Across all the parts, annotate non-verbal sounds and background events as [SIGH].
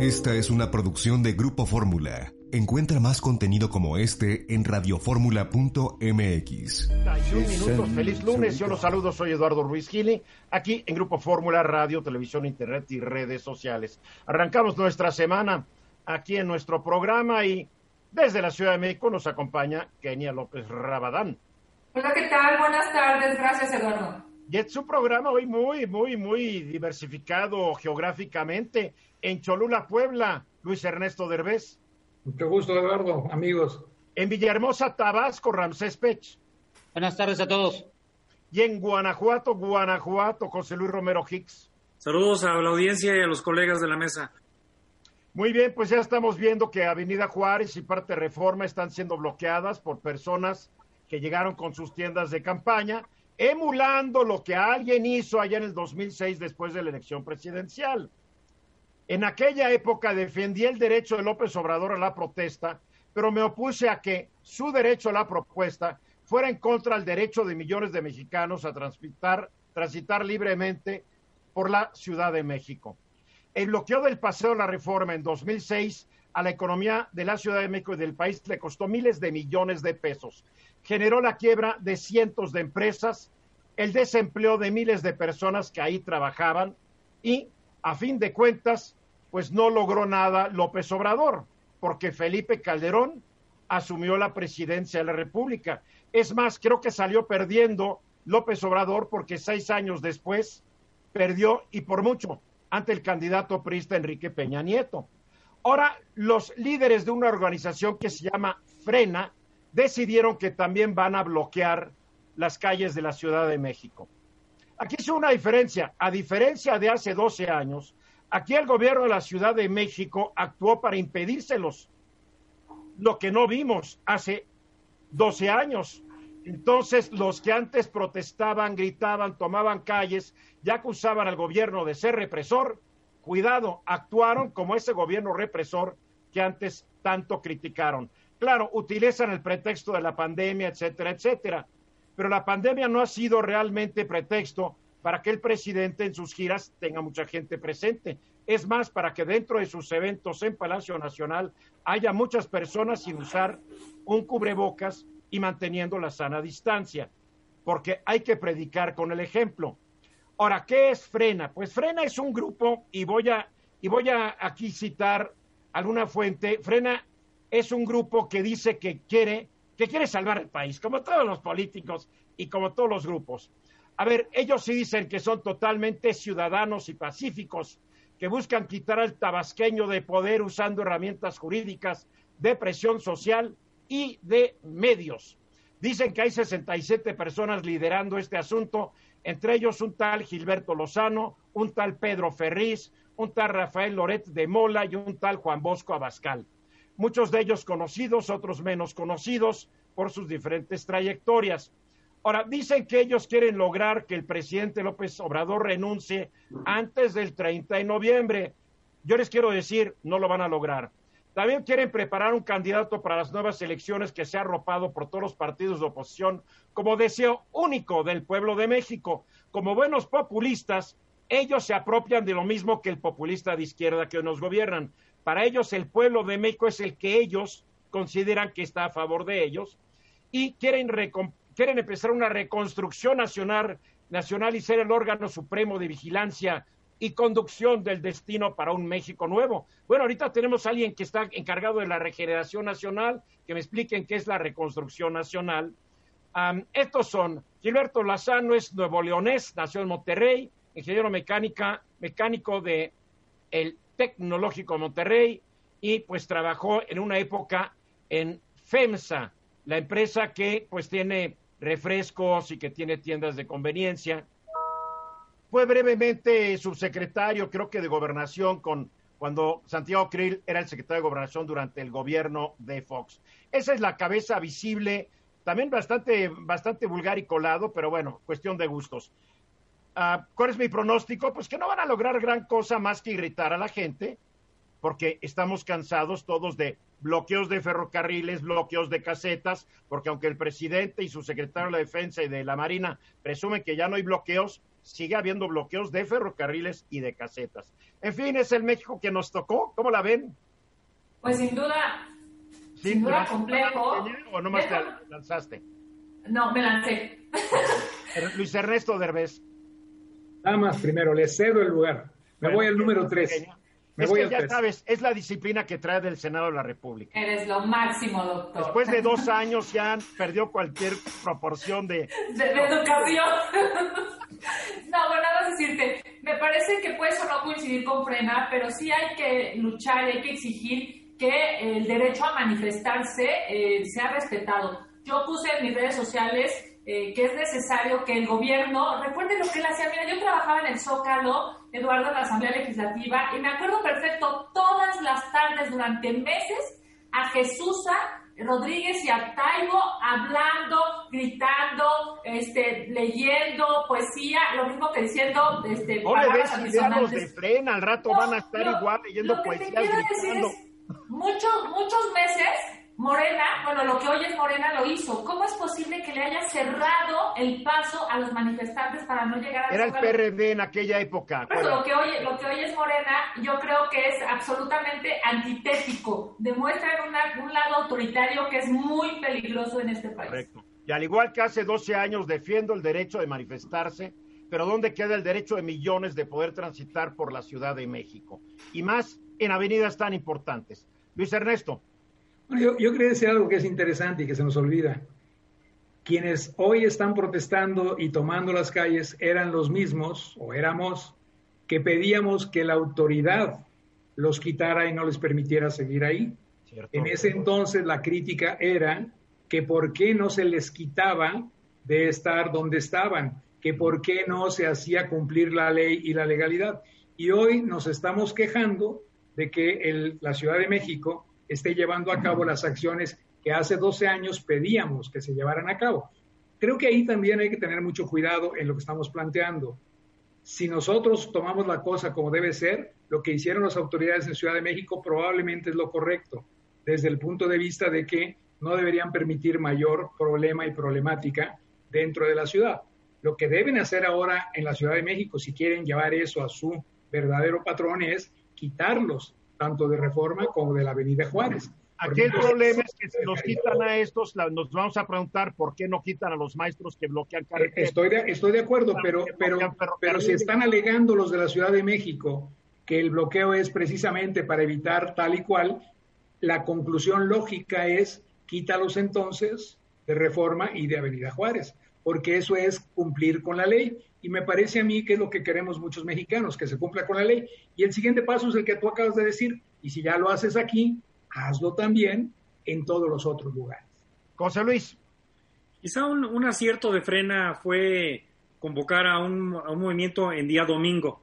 Esta es una producción de Grupo Fórmula. Encuentra más contenido como este en radioformula.mx. 31 minutos, feliz lunes. Yo los saludo, soy Eduardo Ruiz Gili, aquí en Grupo Fórmula, Radio, Televisión, Internet y redes sociales. Arrancamos nuestra semana aquí en nuestro programa y desde la Ciudad de México nos acompaña Kenia López Rabadán. Hola, ¿qué tal? Buenas tardes. Gracias, Eduardo. Y es un programa hoy muy, muy, muy diversificado geográficamente. En Cholula, Puebla, Luis Ernesto Derbez. Mucho gusto, Eduardo, amigos. En Villahermosa, Tabasco, Ramsés Pech. Buenas tardes a todos. Y en Guanajuato, Guanajuato, José Luis Romero Hicks. Saludos a la audiencia y a los colegas de la mesa. Muy bien, pues ya estamos viendo que Avenida Juárez y parte Reforma están siendo bloqueadas por personas que llegaron con sus tiendas de campaña, emulando lo que alguien hizo allá en el 2006 después de la elección presidencial. En aquella época defendí el derecho de López Obrador a la protesta, pero me opuse a que su derecho a la propuesta fuera en contra del derecho de millones de mexicanos a transitar, transitar libremente por la Ciudad de México. El bloqueo del paseo de la reforma en 2006 a la economía de la Ciudad de México y del país le costó miles de millones de pesos. Generó la quiebra de cientos de empresas, el desempleo de miles de personas que ahí trabajaban y, a fin de cuentas, pues no logró nada López Obrador, porque Felipe Calderón asumió la presidencia de la República. Es más, creo que salió perdiendo López Obrador porque seis años después perdió y por mucho ante el candidato priista Enrique Peña Nieto. Ahora, los líderes de una organización que se llama Frena decidieron que también van a bloquear las calles de la Ciudad de México. Aquí es una diferencia. A diferencia de hace 12 años, aquí el gobierno de la Ciudad de México actuó para impedírselos, lo que no vimos hace 12 años. Entonces, los que antes protestaban, gritaban, tomaban calles, ya acusaban al gobierno de ser represor, cuidado, actuaron como ese gobierno represor que antes tanto criticaron. Claro, utilizan el pretexto de la pandemia, etcétera, etcétera, pero la pandemia no ha sido realmente pretexto para que el presidente en sus giras tenga mucha gente presente. Es más, para que dentro de sus eventos en Palacio Nacional haya muchas personas sin usar un cubrebocas y manteniendo la sana distancia, porque hay que predicar con el ejemplo. Ahora, ¿qué es Frena? Pues Frena es un grupo, y voy a, y voy a aquí citar alguna fuente, Frena es un grupo que dice que quiere, que quiere salvar el país, como todos los políticos y como todos los grupos. A ver, ellos sí dicen que son totalmente ciudadanos y pacíficos, que buscan quitar al tabasqueño de poder usando herramientas jurídicas de presión social y de medios. Dicen que hay 67 personas liderando este asunto, entre ellos un tal Gilberto Lozano, un tal Pedro Ferriz, un tal Rafael Loret de Mola y un tal Juan Bosco Abascal. Muchos de ellos conocidos, otros menos conocidos por sus diferentes trayectorias. Ahora, dicen que ellos quieren lograr que el presidente López Obrador renuncie antes del 30 de noviembre. Yo les quiero decir, no lo van a lograr. También quieren preparar un candidato para las nuevas elecciones que sea arropado por todos los partidos de oposición como deseo único del pueblo de México. Como buenos populistas, ellos se apropian de lo mismo que el populista de izquierda que nos gobiernan. Para ellos el pueblo de México es el que ellos consideran que está a favor de ellos y quieren, quieren empezar una reconstrucción nacional, nacional y ser el órgano supremo de vigilancia y conducción del destino para un México nuevo. Bueno, ahorita tenemos a alguien que está encargado de la regeneración nacional, que me expliquen qué es la reconstrucción nacional. estos son, Gilberto Lazano es nuevo leonés, nació en Monterrey, ingeniero mecánica, mecánico de el Tecnológico Monterrey y pues trabajó en una época en FEMSA, la empresa que pues tiene refrescos y que tiene tiendas de conveniencia fue brevemente subsecretario, creo que de gobernación, con cuando Santiago Krill era el secretario de gobernación durante el gobierno de Fox. Esa es la cabeza visible, también bastante, bastante vulgar y colado, pero bueno, cuestión de gustos. Uh, ¿Cuál es mi pronóstico? Pues que no van a lograr gran cosa más que irritar a la gente, porque estamos cansados todos de bloqueos de ferrocarriles, bloqueos de casetas, porque aunque el presidente y su secretario de la Defensa y de la Marina presumen que ya no hay bloqueos, sigue habiendo bloqueos de ferrocarriles y de casetas. En fin, es el México que nos tocó. ¿Cómo la ven? Pues sin duda, Sí, sin ¿te duda complejo. ¿O nomás te lanzaste? No, me lancé. Er- Luis Ernesto Derbez. Damas, primero, les cedo el lugar. Me Bueno, voy al número es 3. Me es voy que ya 3. sabes, es la disciplina que trae del Senado de la República. Eres lo máximo, doctor. Después de dos años ya perdió cualquier proporción de... [LAUGHS] de, de educación. [LAUGHS] no, bueno, nada más decirte, me parece que puedes o no coincidir con Frena, pero sí hay que luchar, hay que exigir que el derecho a manifestarse eh, sea respetado. Yo puse en mis redes sociales eh, que es necesario que el gobierno, recuerde lo que él hacía, mira, yo trabajaba en el Zócalo, Eduardo, en la Asamblea Legislativa, y me acuerdo perfecto todas las tardes durante meses a Jesús Rodríguez y a Taibo hablando, gritando, este, leyendo poesía, lo mismo que diciendo este, No palabras los de frena, al rato No, van a estar lo- igual leyendo lo que te poesías, quiero decir es, muchos, muchos meses Morena, bueno, lo que hoy es Morena lo hizo. ¿Cómo es posible que le haya cerrado el paso a los manifestantes para no llegar a Era el PRD en aquella época. Lo que, hoy, lo que hoy es Morena, yo creo que es absolutamente antitético. Demuestra una- un lado autoritario que es muy peligroso en este país. Correcto. Y al igual que hace 12 años defiendo el derecho de manifestarse, pero ¿dónde queda el derecho de millones de poder transitar por la Ciudad de México? Y más en avenidas tan importantes. Luis Ernesto, yo, yo quería decir algo que es interesante y que se nos olvida. Quienes hoy están protestando y tomando las calles eran los mismos, o éramos, que pedíamos que la autoridad los quitara y no les permitiera seguir ahí. ¿cierto? En ese entonces la crítica era que por qué no se les quitaba de estar donde estaban, que por qué no se hacía cumplir la ley y la legalidad. Y hoy nos estamos quejando de que el- la Ciudad de México esté llevando a cabo las acciones que hace 12 años pedíamos que se llevaran a cabo. Creo que ahí también hay que tener mucho cuidado en lo que estamos planteando. Si nosotros tomamos la cosa como debe ser, lo que hicieron las autoridades en Ciudad de México probablemente es lo correcto, desde el punto de vista de que no deberían permitir mayor problema y problemática dentro de la ciudad. Lo que deben hacer ahora en la Ciudad de México, si quieren llevar eso a su verdadero patrón, es quitarlos, tanto de Reforma como de la Avenida Juárez. Aquí el problema es que si los quitan a estos, nos vamos a preguntar por qué no quitan a los maestros que bloquean Eh, carreteras. Estoy de, estoy de acuerdo, pero, pero, pero si están alegando los de la Ciudad de México que el bloqueo es precisamente para evitar tal y cual, la conclusión lógica es quítalos entonces de Reforma y de Avenida Juárez, porque eso es cumplir con la ley. Y me parece a mí que es lo que queremos muchos mexicanos, que se cumpla con la ley. Y el siguiente paso es el que tú acabas de decir, y si ya lo haces aquí, hazlo también en todos los otros lugares. José Luis, Quizá un, un acierto de frena fue convocar a un, a un movimiento en día domingo,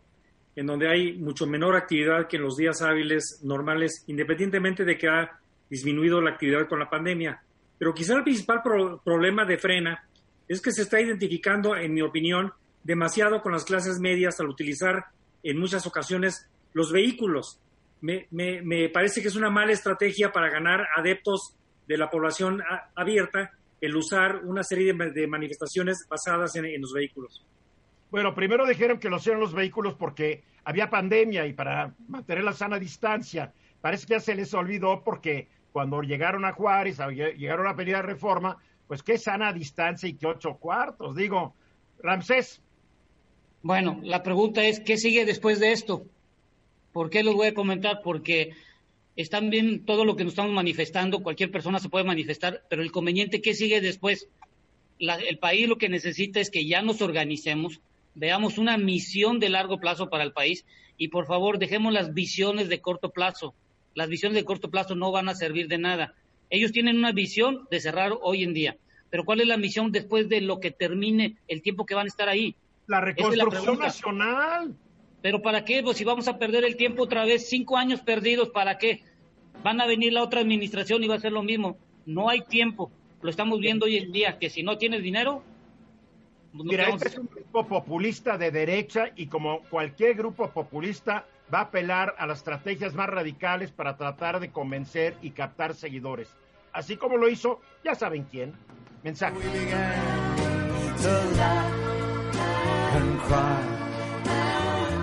en donde hay mucho menor actividad que en los días hábiles normales, independientemente de que ha disminuido la actividad con la pandemia. Pero quizá el principal pro- problema de frena es que se está identificando, en mi opinión, demasiado con las clases medias al utilizar en muchas ocasiones los vehículos. Me, me- me parece que es una mala estrategia para ganar adeptos de la población abierta el usar una serie de, manifestaciones basadas en, los vehículos. bueno, primero dijeron que lo hicieron los vehículos porque había pandemia y para mantener la sana distancia. Parece que ya se les olvidó porque cuando llegaron a Juárez, llegaron a la reforma, pues qué sana distancia y qué ocho cuartos. Digo, Ramsés, Bueno, la pregunta es, ¿qué sigue después de esto? ¿Por qué los voy a comentar? Porque están bien todo lo que nos estamos manifestando, cualquier persona se puede manifestar, pero el conveniente, ¿qué sigue después? La- el país lo que necesita es que ya nos organicemos, veamos una misión de largo plazo para el país y por favor dejemos las visiones de corto plazo. Las visiones de corto plazo no van a servir de nada. Ellos tienen una visión de cerrar hoy en día, pero ¿cuál es la misión después de lo que termine el tiempo que van a estar ahí? la es la reconstrucción nacional. ¿Pero para qué? Pues si vamos a perder el tiempo otra vez, cinco años perdidos, ¿para qué? Van a venir la otra administración y va a ser lo mismo. No hay tiempo. Lo estamos viendo hoy en día, que si no tienes dinero, pues no Mira, este es un grupo populista de derecha y como cualquier grupo populista va a apelar a las estrategias más radicales para tratar de convencer y captar seguidores. Así como lo hizo, ya saben quién. Mensaje.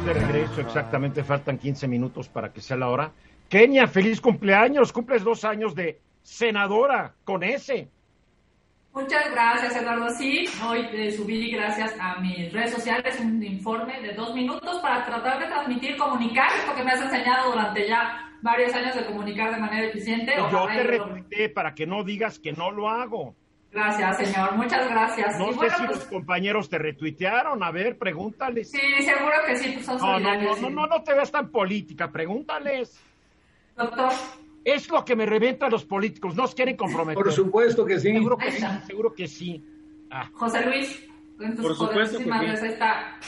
de regreso, exactamente faltan 15 minutos para que sea la hora. Kenia, feliz cumpleaños, cumples dos años de senadora con ese. Muchas gracias, Eduardo. Sí, hoy eh, subí, gracias a mis redes sociales, un informe de dos minutos para tratar de transmitir, comunicar, porque me has enseñado durante ya varios años de comunicar de manera eficiente. Yo te retuiteé para que no digas que no lo hago. Gracias, señor. Muchas gracias. No sé si pues los compañeros te retuitearon. A ver, pregúntales. Sí, seguro que sí. Pues son no, no, no, no, no, te veas tan política. Pregúntales. Doctor. Es lo que me revienta a los políticos. No quieren comprometer. Por supuesto que sí. Seguro que sí. Seguro que sí. Ah. José Luis. Por supuesto que sí. Está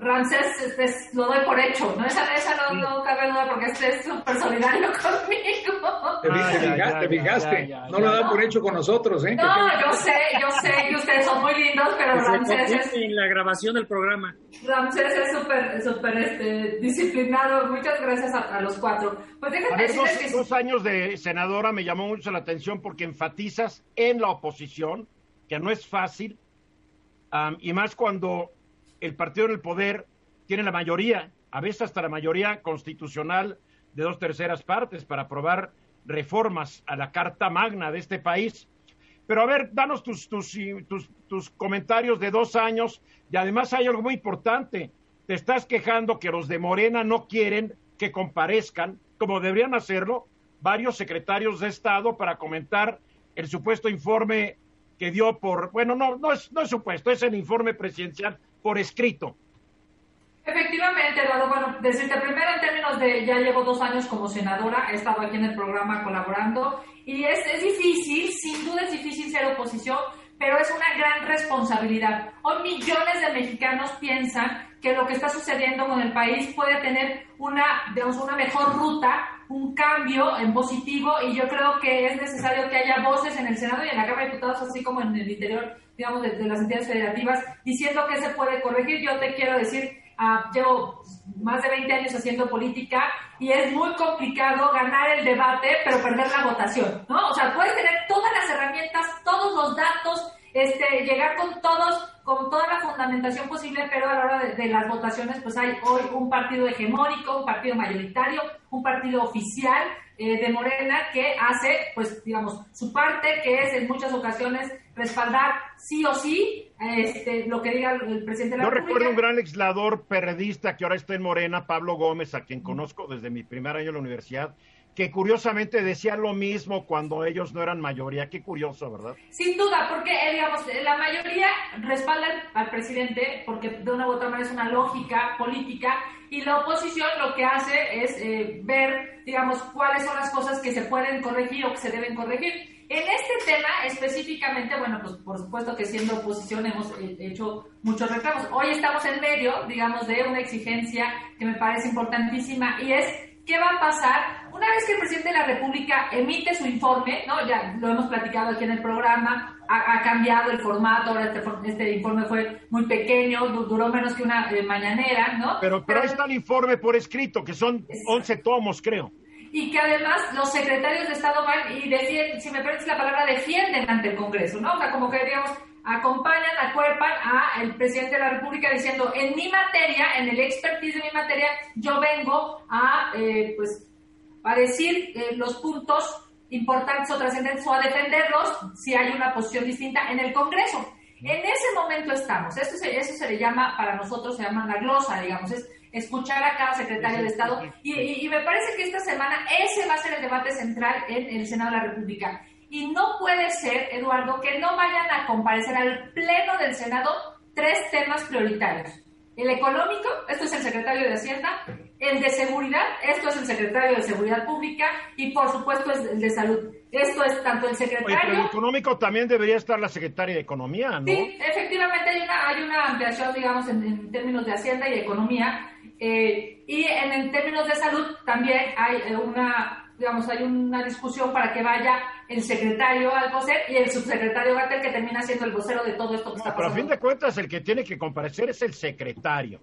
Ramsés este, lo doy por hecho, ¿no? Esa, esa no, no, cabe duda porque este es súper solidario [LAUGHS] conmigo. Te, fijaste, no lo dan por hecho con nosotros, ¿eh? No, yo sé, yo sé que ustedes son muy lindos, pero Ramsés es... En la grabación del programa. Ramsés es súper, súper este, disciplinado. Muchas gracias a, los cuatro. Pues déjame decirles dos, que... dos años de senadora me llamó mucho la atención porque enfatizas en la oposición, que no es fácil, y más cuando el partido en el poder tiene la mayoría, a veces hasta la mayoría constitucional de dos terceras partes para aprobar reformas a la Carta Magna de este país. Pero a ver, danos tus, tus, tus, tus comentarios de dos años y además hay algo muy importante. Te estás quejando que los de Morena no quieren que comparezcan, como deberían hacerlo, varios secretarios de Estado para comentar el supuesto informe que dio por, bueno, no, no es, no es supuesto, es el informe presidencial por escrito. Efectivamente, Eduardo. Bueno, decirte primero en términos de ya llevo dos años como senadora, he estado aquí en el programa colaborando y es, es difícil, sin duda es difícil ser oposición, pero es una gran responsabilidad. Hoy millones de mexicanos piensan que lo que está sucediendo con el país puede tener una, digamos, una mejor ruta, un cambio en positivo y yo creo que es necesario que haya voces en el Senado y en la Cámara de Diputados, así como en el interior, digamos, de, las entidades federativas, diciendo que se puede corregir. Yo te quiero decir, uh, llevo más de 20 años haciendo política y es muy complicado ganar el debate pero perder la votación, ¿no? O sea, puedes tener todas las herramientas, todos los datos, este, llegar con todos, con toda la fundamentación posible, pero a la hora de, las votaciones, pues hay hoy un partido hegemónico, un partido mayoritario, un partido oficial eh, de Morena que hace, pues, digamos, su parte, que es en muchas ocasiones respaldar sí o sí este, lo que diga el presidente de la Yo recuerdo un gran legislador perredista que ahora está en Morena, Pablo Gómez, a quien conozco desde mi primer año en la universidad, que curiosamente decía lo mismo cuando ellos no eran mayoría. Qué curioso, ¿verdad? Sin duda, porque eh, digamos, la mayoría respalda al presidente porque de una u otra manera es una lógica política y la oposición lo que hace es eh, ver, digamos, cuáles son las cosas que se pueden corregir o que se deben corregir. En este tema específicamente, bueno, pues por supuesto que siendo oposición hemos eh, hecho muchos reclamos. Hoy estamos en medio, digamos, de una exigencia que me parece importantísima y es ¿Qué va a pasar una vez que el presidente de la República emite su informe? ¿no? Ya lo hemos platicado aquí en el programa, ha, cambiado el formato, ahora este, este, informe fue muy pequeño, duró menos que una eh, mañanera, ¿no? Pero, pero ahí está el informe por escrito, que son 11 tomos, creo. Y que además los secretarios de Estado van y defienden, si me permites la palabra, defienden ante el Congreso, ¿no? O sea, como que digamos, acompañan, acuerpan a el presidente de la República diciendo, en mi materia, en el expertise de mi materia, yo vengo a, eh, pues, a decir eh, los puntos importantes o trascendentes o a defenderlos si hay una posición distinta en el Congreso. En ese momento estamos. Esto se, eso se le llama, para nosotros se llama la glosa, digamos, es escuchar a cada secretario de Estado. Y, y, me parece que esta semana ese va a ser el debate central en el Senado de la República. Y no puede ser, Eduardo, que no vayan a comparecer al Pleno del Senado tres temas prioritarios. El económico, esto es el secretario de Hacienda, el de seguridad, esto es el secretario de Seguridad Pública y por supuesto es el de salud. Esto es tanto el secretario... Oye, pero el económico también debería estar la secretaria de Economía, ¿no? Sí, efectivamente hay una, hay una ampliación, digamos, en, términos de Hacienda y Economía. Eh, y en, en, términos de salud también hay eh, una digamos, hay una discusión para que vaya el secretario al Alcocer y el subsecretario Gatel, que termina siendo el vocero de todo esto que está pasando. Pero a fin de cuentas, el que tiene que comparecer es el secretario.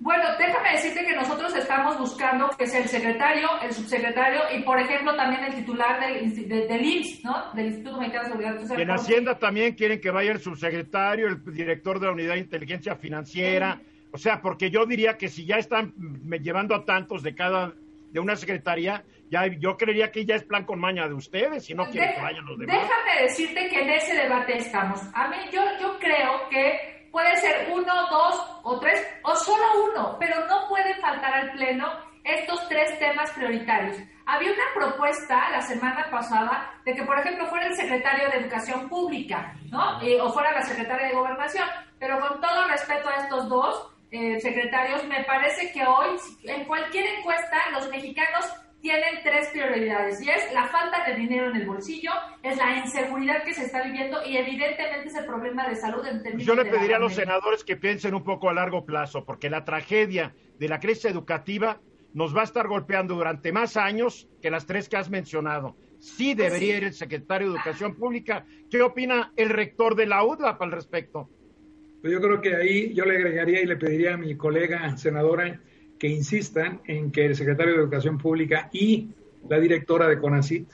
Bueno, déjame decirte que nosotros estamos buscando que sea el secretario, el subsecretario y, por ejemplo, también el titular del, del IMSS, ¿no? Del Instituto Mexicano de Seguridad Social. en Hacienda también quieren que vaya el subsecretario, el director de la Unidad de Inteligencia Financiera. O sea, porque yo diría que si ya están llevando a tantos de cada de una secretaría, ya yo creería que ya es plan con maña de ustedes, si no quieren que vayan los demás. Déjame decirte que en ese debate estamos. A mí yo yo creo que puede ser uno, dos o tres o solo uno, pero no puede faltar al pleno estos tres temas prioritarios. Había una propuesta la semana pasada de que, por ejemplo, fuera el secretario de Educación Pública, ¿no? o fuera la secretaria de Gobernación. Pero con todo respeto a estos dos eh, secretarios, me parece que hoy, en cualquier encuesta, los mexicanos tienen tres prioridades y es la falta de dinero en el bolsillo, es la inseguridad que se está viviendo y evidentemente es el problema de salud en términos Yo le pediría a los senadores que piensen un poco a largo plazo, porque la tragedia de la crisis educativa nos va a estar golpeando durante más años que las tres que has mencionado. Sí pues debería ir el secretario de Educación Pública. ¿Qué opina el rector de la UDLAP al respecto? Pues yo creo que ahí yo le agregaría y le pediría a mi colega senadora que insistan en que el secretario de Educación Pública y la directora de CONACIT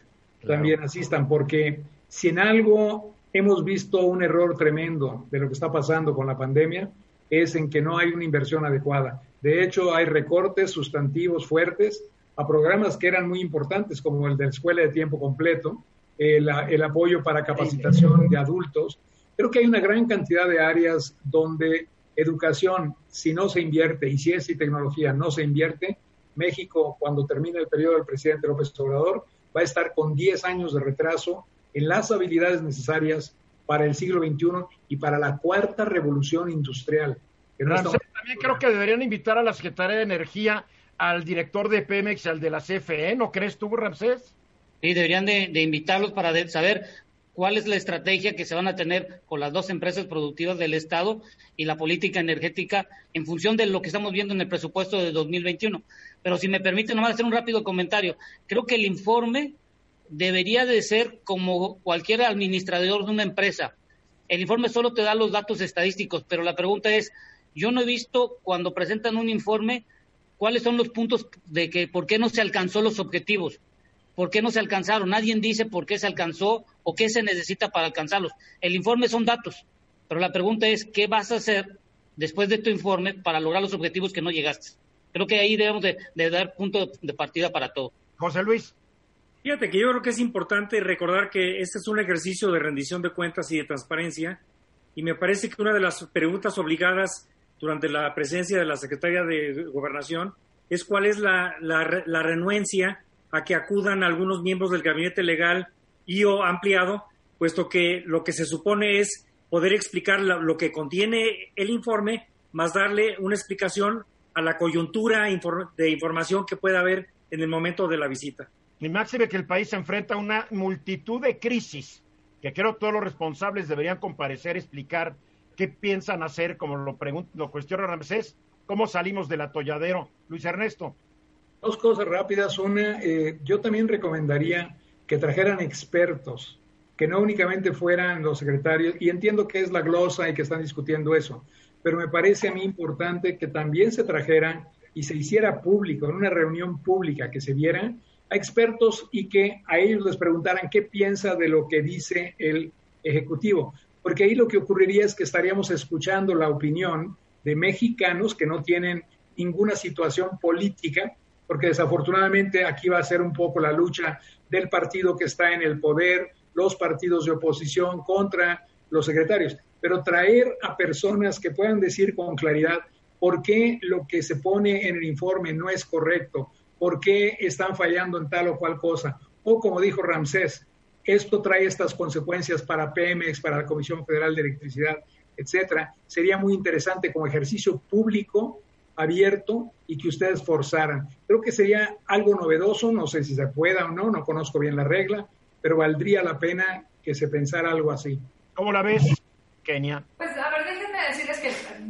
también asistan, porque si en algo hemos visto un error tremendo de lo que está pasando con la pandemia, es en que no hay una inversión adecuada. De hecho, hay recortes sustantivos fuertes a programas que eran muy importantes, como el de la escuela de tiempo completo, el, el apoyo para capacitación de adultos. Creo que hay una gran cantidad de áreas donde educación, si no se invierte, y ciencia y tecnología no se invierte, México, cuando termine el periodo del presidente López Obrador, va a estar con 10 años de retraso en las habilidades necesarias para el siglo XXI y para la cuarta revolución industrial. También creo que deberían invitar a la Secretaría de Energía, al director de Pemex, al de la CFE, ¿no crees tú, Ramsés? Sí, deberían de, de invitarlos para saber cuál es la estrategia que se van a tener con las dos empresas productivas del Estado y la política energética en función de lo que estamos viendo en el presupuesto de 2021. Pero si me permite nomás hacer un rápido comentario, creo que el informe debería de ser como cualquier administrador de una empresa. El informe solo te da los datos estadísticos, pero la pregunta es, yo no he visto cuando presentan un informe cuáles son los puntos de que por qué no se alcanzó los objetivos, por qué no se alcanzaron. Nadie dice por qué se alcanzó o qué se necesita para alcanzarlos. El informe son datos, pero la pregunta es, ¿qué vas a hacer después de tu informe para lograr los objetivos que no llegaste? Creo que ahí debemos de, de dar punto de partida para todo. José Luis. Fíjate que yo creo que es importante recordar que este es un ejercicio de rendición de cuentas y de transparencia y me parece que una de las preguntas obligadas durante la presencia de la secretaria de Gobernación es cuál es la, la, renuencia a que acudan algunos miembros del gabinete legal y o ampliado, puesto que lo que se supone es poder explicar lo que contiene el informe, más darle una explicación a la coyuntura de información que pueda haber en el momento de la visita. Ni máxime que el país se enfrenta a una multitud de crisis que creo todos los responsables deberían comparecer, explicar qué piensan hacer, como lo, lo cuestiona Ramsés, cómo salimos del atolladero. Luis Ernesto. Dos cosas rápidas. Una, eh, yo también recomendaría que trajeran expertos, que no únicamente fueran los secretarios, y entiendo que es la glosa y que están discutiendo eso, pero me parece a mí importante que también se trajeran y se hiciera público, en una reunión pública, que se viera a expertos y que a ellos les preguntaran qué piensa de lo que dice el Ejecutivo. Porque ahí lo que ocurriría es que estaríamos escuchando la opinión de mexicanos que no tienen ninguna situación política, porque desafortunadamente aquí va a ser un poco la lucha del partido que está en el poder, los partidos de oposición contra los secretarios, pero traer a personas que puedan decir con claridad por qué lo que se pone en el informe no es correcto, por qué están fallando en tal o cual cosa. O como dijo Ramsés, esto trae estas consecuencias para Pemex, para la Comisión Federal de Electricidad, etcétera. Sería muy interesante como ejercicio público, abierto y que ustedes forzaran. Creo que sería algo novedoso, no sé si se pueda o no, no conozco bien la regla, pero valdría la pena que se pensara algo así. ¿Cómo la ves, Kenia? Pues a ver,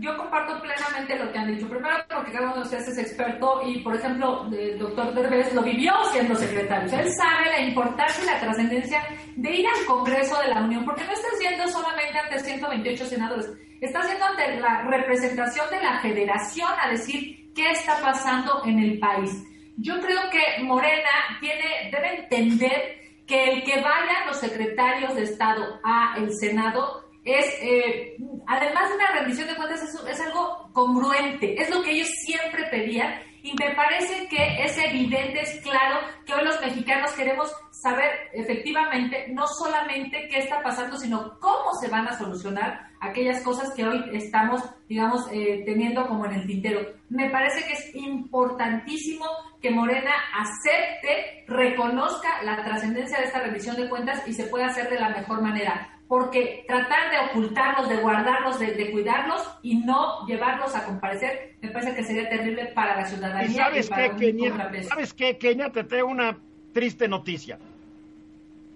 yo comparto plenamente lo que han dicho. Primero, porque cada uno de ustedes es experto y, por ejemplo, el doctor Derbez lo vivió siendo secretario. él sabe la importancia y la trascendencia de ir al Congreso de la Unión, porque no estás yendo solamente ante 128 senadores, estás yendo ante la representación de la federación a decir qué está pasando en el país. Yo creo que Morena tiene, debe entender que el que vayan los secretarios de Estado a el Senado es, eh, además de una rendición de cuentas, es, algo congruente, es lo que ellos siempre pedían y me parece que es evidente, es claro que hoy los mexicanos queremos saber efectivamente no solamente qué está pasando, sino cómo se van a solucionar aquellas cosas que hoy estamos, digamos, eh, teniendo como en el tintero. Me parece que es importantísimo que Morena acepte, reconozca la trascendencia de esta revisión de cuentas y se pueda hacer de la mejor manera porque tratar de ocultarlos, de guardarlos, de, cuidarlos y no llevarlos a comparecer, me parece que sería terrible para la ciudadanía. sabes qué, Kenia? ¿Sabes qué, Kenia? Te tengo una triste noticia.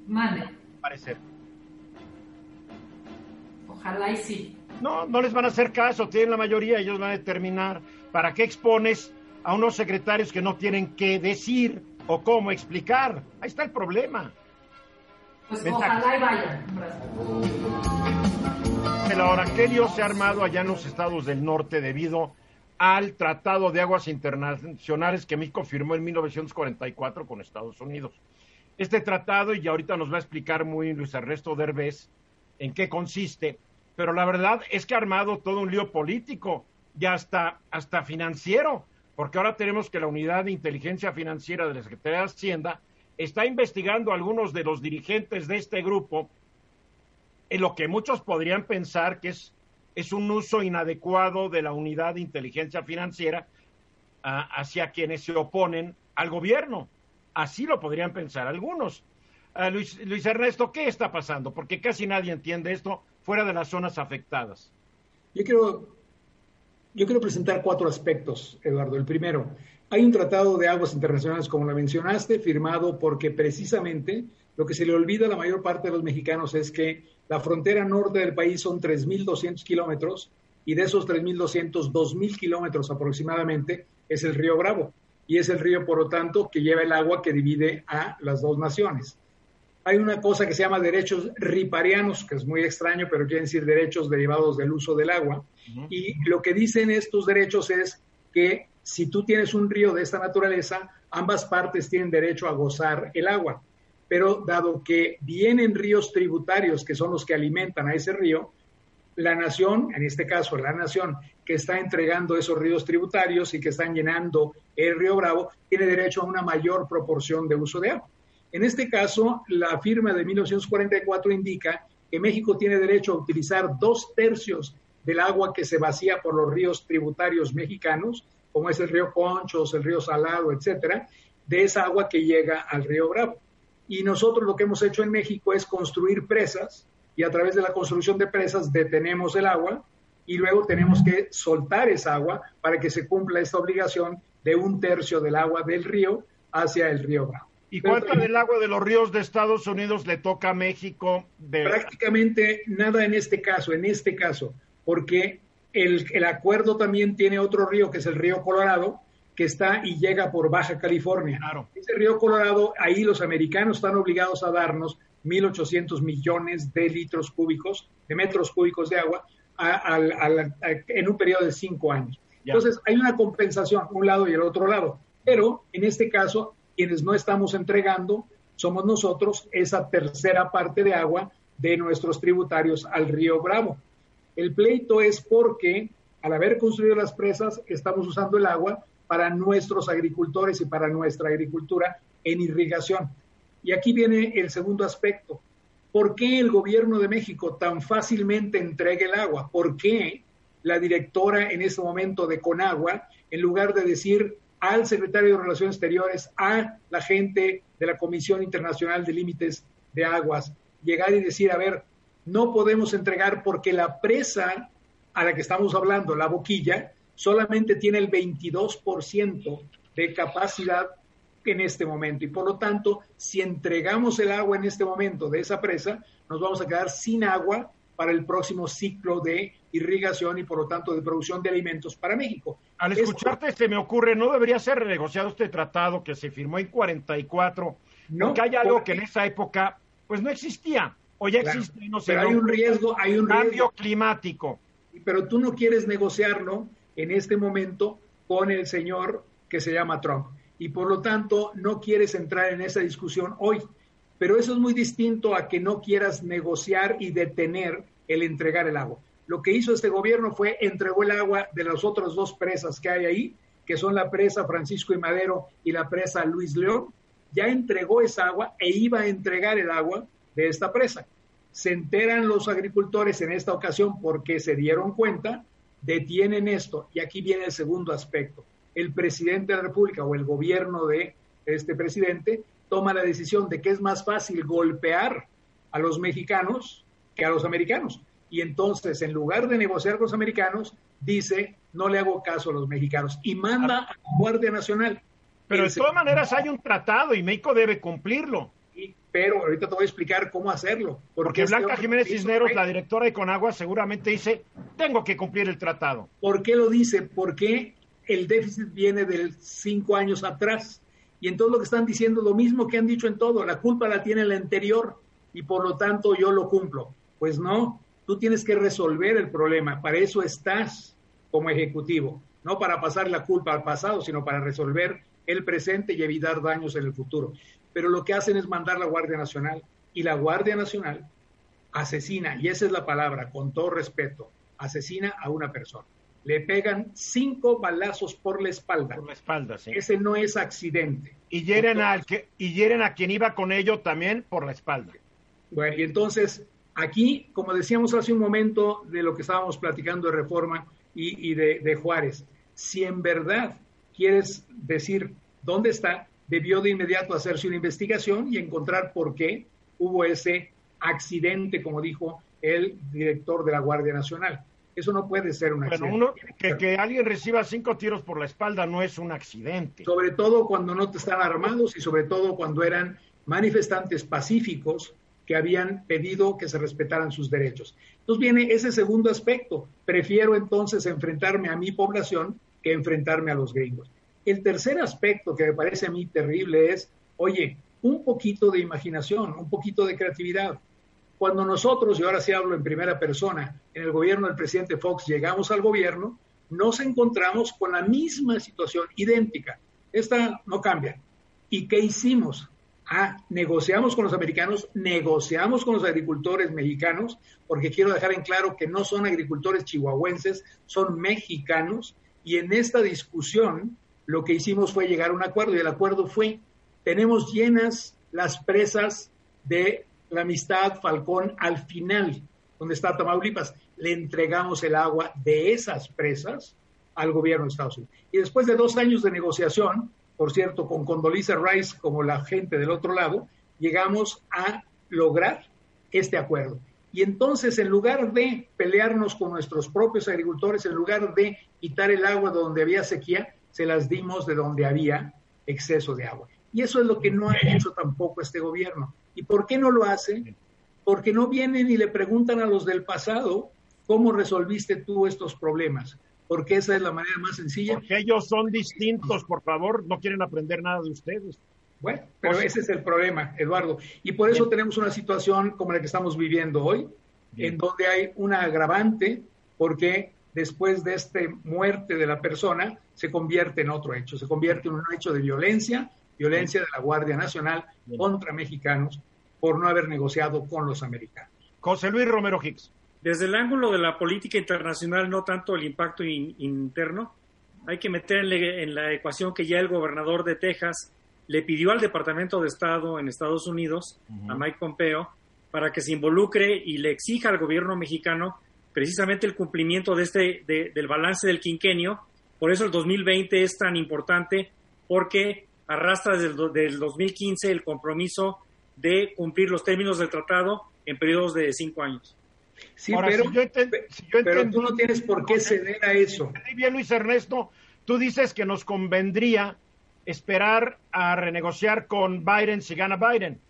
Mande. Parecer. Ojalá y sí. No, no les van a hacer caso, tienen la mayoría, ellos van a determinar para qué expones a unos secretarios que no tienen qué decir o cómo explicar. Ahí está el problema. Pues ojalá y vaya. El se ha armado allá en los estados del norte debido al Tratado de Aguas Internacionales que México firmó en 1944 con Estados Unidos. Este tratado, y ahorita nos va a explicar muy Luis Ernesto Derbez en qué consiste, pero la verdad es que ha armado todo un lío político y hasta, hasta financiero, porque ahora tenemos que la Unidad de Inteligencia Financiera de la Secretaría de Hacienda está investigando algunos de los dirigentes de este grupo en lo que muchos podrían pensar que es, es un uso inadecuado de la unidad de inteligencia financiera ah, hacia quienes se oponen al gobierno. Así lo podrían pensar algunos. Ah, Luis, Luis Ernesto, ¿qué está pasando? Porque casi nadie entiende esto fuera de las zonas afectadas. Yo quiero, yo quiero presentar cuatro aspectos, Eduardo. El primero, hay un tratado de aguas internacionales, como la mencionaste, firmado porque precisamente lo que se le olvida a la mayor parte de los mexicanos es que la frontera norte del país son 3.200 kilómetros y de esos 3.200, 2.000 kilómetros aproximadamente es el río Bravo y es el río, por lo tanto, que lleva el agua que divide a las dos naciones. Hay una cosa que se llama derechos riparianos, que es muy extraño, pero quiere decir derechos derivados del uso del agua. Y lo que dicen estos derechos es que si tú tienes un río de esta naturaleza, ambas partes tienen derecho a gozar el agua. Pero dado que vienen ríos tributarios, que son los que alimentan a ese río, la nación, en este caso la nación que está entregando esos ríos tributarios y que están llenando el río Bravo, tiene derecho a una mayor proporción de uso de agua. En este caso, la firma de 1944 indica que México tiene derecho a utilizar dos tercios del agua que se vacía por los ríos tributarios mexicanos como es el río Conchos, el río Salado, etcétera, de esa agua que llega al río Bravo. Y nosotros lo que hemos hecho en México es construir presas y a través de la construcción de presas detenemos el agua y luego tenemos que soltar esa agua para que se cumpla esta obligación de un tercio del agua del río hacia el río Bravo. ¿Y cuánto del agua de los ríos de Estados Unidos le toca a México? Prácticamente nada en este caso, en este caso, porque el, acuerdo también tiene otro río, que es el río Colorado, que está y llega por Baja California. Claro. Ese río Colorado, ahí los americanos están obligados a darnos 1.800 millones de litros cúbicos, de metros cúbicos de agua, en un periodo de cinco años. Entonces, hay una compensación, un lado y el otro lado. Pero, en este caso, quienes no estamos entregando somos nosotros esa tercera parte de agua de nuestros tributarios al río Bravo. El pleito es porque al haber construido las presas estamos usando el agua para nuestros agricultores y para nuestra agricultura en irrigación. Y aquí viene el segundo aspecto. ¿Por qué el gobierno de México tan fácilmente entrega el agua? ¿Por qué la directora en este momento de Conagua, en lugar de decir al secretario de Relaciones Exteriores, a la gente de la Comisión Internacional de Límites de Aguas, llegar y decir, a ver, no podemos entregar porque la presa a la que estamos hablando, la boquilla, solamente tiene el 22% de capacidad en este momento. Y por lo tanto, si entregamos el agua en este momento de esa presa, nos vamos a quedar sin agua para el próximo ciclo de irrigación y por lo tanto de producción de alimentos para México. Al escucharte se me ocurre, ¿no debería ser renegociado este tratado que se firmó en 44? No, porque hay algo que en esa época pues no existía o ya existe no Pero hay un riesgo, hay un cambio climático. Pero tú no quieres negociarlo en este momento con el señor que se llama Trump. Y por lo tanto, no quieres entrar en esa discusión hoy. Pero eso es muy distinto a que no quieras negociar y detener el entregar el agua. Lo que hizo este gobierno fue entregó el agua de las otras dos presas que hay ahí, que son la presa Francisco y Madero y la presa Luis León, ya entregó esa agua e iba a entregar el agua de esta presa. Se enteran los agricultores en esta ocasión porque se dieron cuenta, detienen esto y aquí viene el segundo aspecto. El presidente de la República o el gobierno de este presidente toma la decisión de que es más fácil golpear a los mexicanos que a los americanos. Y entonces, en lugar de negociar con los americanos, dice, no le hago caso a los mexicanos y manda a la Guardia Nacional. Pero de todas maneras hay un tratado y México debe cumplirlo. Pero ahorita te voy a explicar cómo hacerlo. Porque, Blanca Jiménez Cisneros, la directora de Conagua, seguramente dice, tengo que cumplir el tratado. ¿Por qué lo dice? Porque el déficit viene de cinco años atrás. Y en todo lo que están diciendo lo mismo que han dicho en todo, la culpa la tiene el anterior y por lo tanto yo lo cumplo. Pues no, tú tienes que resolver el problema, para eso estás como ejecutivo, no para pasar la culpa al pasado, sino para resolver el presente y evitar daños en el futuro. Pero lo que hacen es mandar la Guardia Nacional y la Guardia Nacional asesina, y esa es la palabra, con todo respeto, asesina a una persona. Le pegan cinco balazos por la espalda. Por la espalda, sí. Ese no es accidente. Y hieren, al que, y hieren a quien iba con ello también por la espalda. Bueno, y entonces aquí, como decíamos hace un momento de lo que estábamos platicando de reforma y, y de, de Juárez, si en verdad quieres decir dónde está, debió de inmediato hacerse una investigación y encontrar por qué hubo ese accidente, como dijo el director de la Guardia Nacional. Eso no puede ser un accidente. Bueno, uno, que, que, alguien reciba cinco tiros por la espalda no es un accidente. Sobre todo cuando no te están armados y sobre todo cuando eran manifestantes pacíficos que habían pedido que se respetaran sus derechos. Entonces viene ese segundo aspecto. Prefiero entonces enfrentarme a mi población que enfrentarme a los gringos. El tercer aspecto que me parece a mí terrible es, oye, un poquito de imaginación, un poquito de creatividad. Cuando nosotros, y ahora sí hablo en primera persona, en el gobierno del presidente Fox llegamos al gobierno, nos encontramos con la misma situación idéntica. Esta no cambia. ¿Y qué hicimos? Ah, negociamos con los americanos, negociamos con los agricultores mexicanos, porque quiero dejar en claro que no son agricultores chihuahuenses, son mexicanos, y en esta discusión lo que hicimos fue llegar a un acuerdo y el acuerdo fue, tenemos llenas las presas de la amistad Falcón al final, donde está Tamaulipas, le entregamos el agua de esas presas al gobierno de Estados Unidos. Y después de dos años de negociación, por cierto, con Condoleezza Rice como la gente del otro lado, llegamos a lograr este acuerdo. Y entonces, en lugar de pelearnos con nuestros propios agricultores, en lugar de quitar el agua de donde había sequía, se las dimos de donde había exceso de agua. Y eso es lo que no ha hecho tampoco este gobierno. ¿Y por qué no lo hace? Porque no vienen y le preguntan a los del pasado cómo resolviste tú estos problemas. Porque esa es la manera más sencilla. Porque ellos son distintos, por favor, no quieren aprender nada de ustedes. Bueno, pero ese es el problema, Eduardo. Y por eso Bien. tenemos una situación como la que estamos viviendo hoy, Bien. en donde hay una agravante, porque después de esta muerte de la persona se convierte en otro hecho, se convierte en un hecho de violencia, violencia de la Guardia Nacional contra mexicanos por no haber negociado con los americanos. José Luis Romero Hicks. Desde el ángulo de la política internacional, no tanto el impacto in, interno, hay que meter en, en la ecuación que ya el gobernador de Texas le pidió al Departamento de Estado en Estados Unidos, uh -huh. a Mike Pompeo, para que se involucre y le exija al gobierno mexicano precisamente el cumplimiento de este, de, del balance del quinquenio. Por eso el 2020 es tan importante, porque arrastra desde el, del 2015 el compromiso de cumplir los términos del tratado en periodos de cinco años. Sí, Ahora, pero, si yo si yo pero tú no tienes por qué ceder a eso. Bien, Luis Ernesto, tú dices que nos convendría esperar a renegociar con Biden si gana Biden.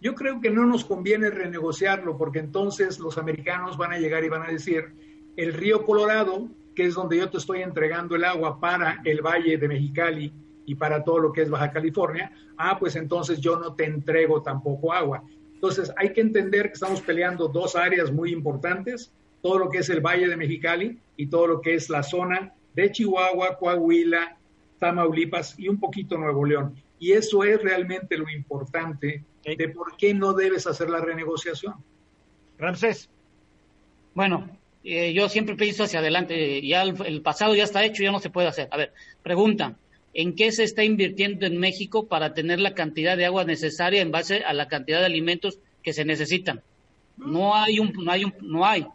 Yo creo que no nos conviene renegociarlo porque entonces los americanos van a llegar y van a decir, el río Colorado, que es donde yo te estoy entregando el agua para el Valle de Mexicali y para todo lo que es Baja California, ah, pues entonces yo no te entrego tampoco agua. Entonces hay que entender que estamos peleando dos áreas muy importantes, todo lo que es el Valle de Mexicali y todo lo que es la zona de Chihuahua, Coahuila, Tamaulipas y un poquito Nuevo León. Y eso es realmente lo importante de por qué no debes hacer la renegociación. Ramsés. Bueno, eh, yo siempre pienso hacia adelante. Ya el, pasado ya está hecho, ya no se puede hacer. A ver, pregunta. ¿En qué se está invirtiendo en México para tener la cantidad de agua necesaria en base a la cantidad de alimentos que se necesitan? No hay un, no hay un, no hay.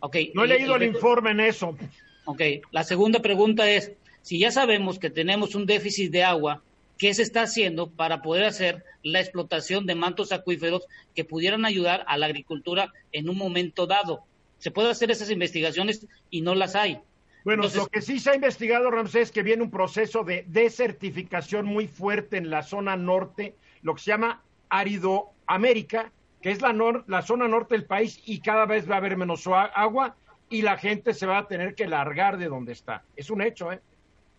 Okay. No he leído el informe en eso. Ok, la segunda pregunta es, si ya sabemos que tenemos un déficit de agua, ¿qué se está haciendo para poder hacer la explotación de mantos acuíferos que pudieran ayudar a la agricultura en un momento dado? Se puede hacer esas investigaciones y no las hay. Bueno, lo que sí se ha investigado, Ramsés, es que viene un proceso de desertificación muy fuerte en la zona norte, lo que se llama Aridoamérica, que es la, la zona norte del país y cada vez va a haber menos agua y la gente se va a tener que largar de donde está. Es un hecho, ¿eh?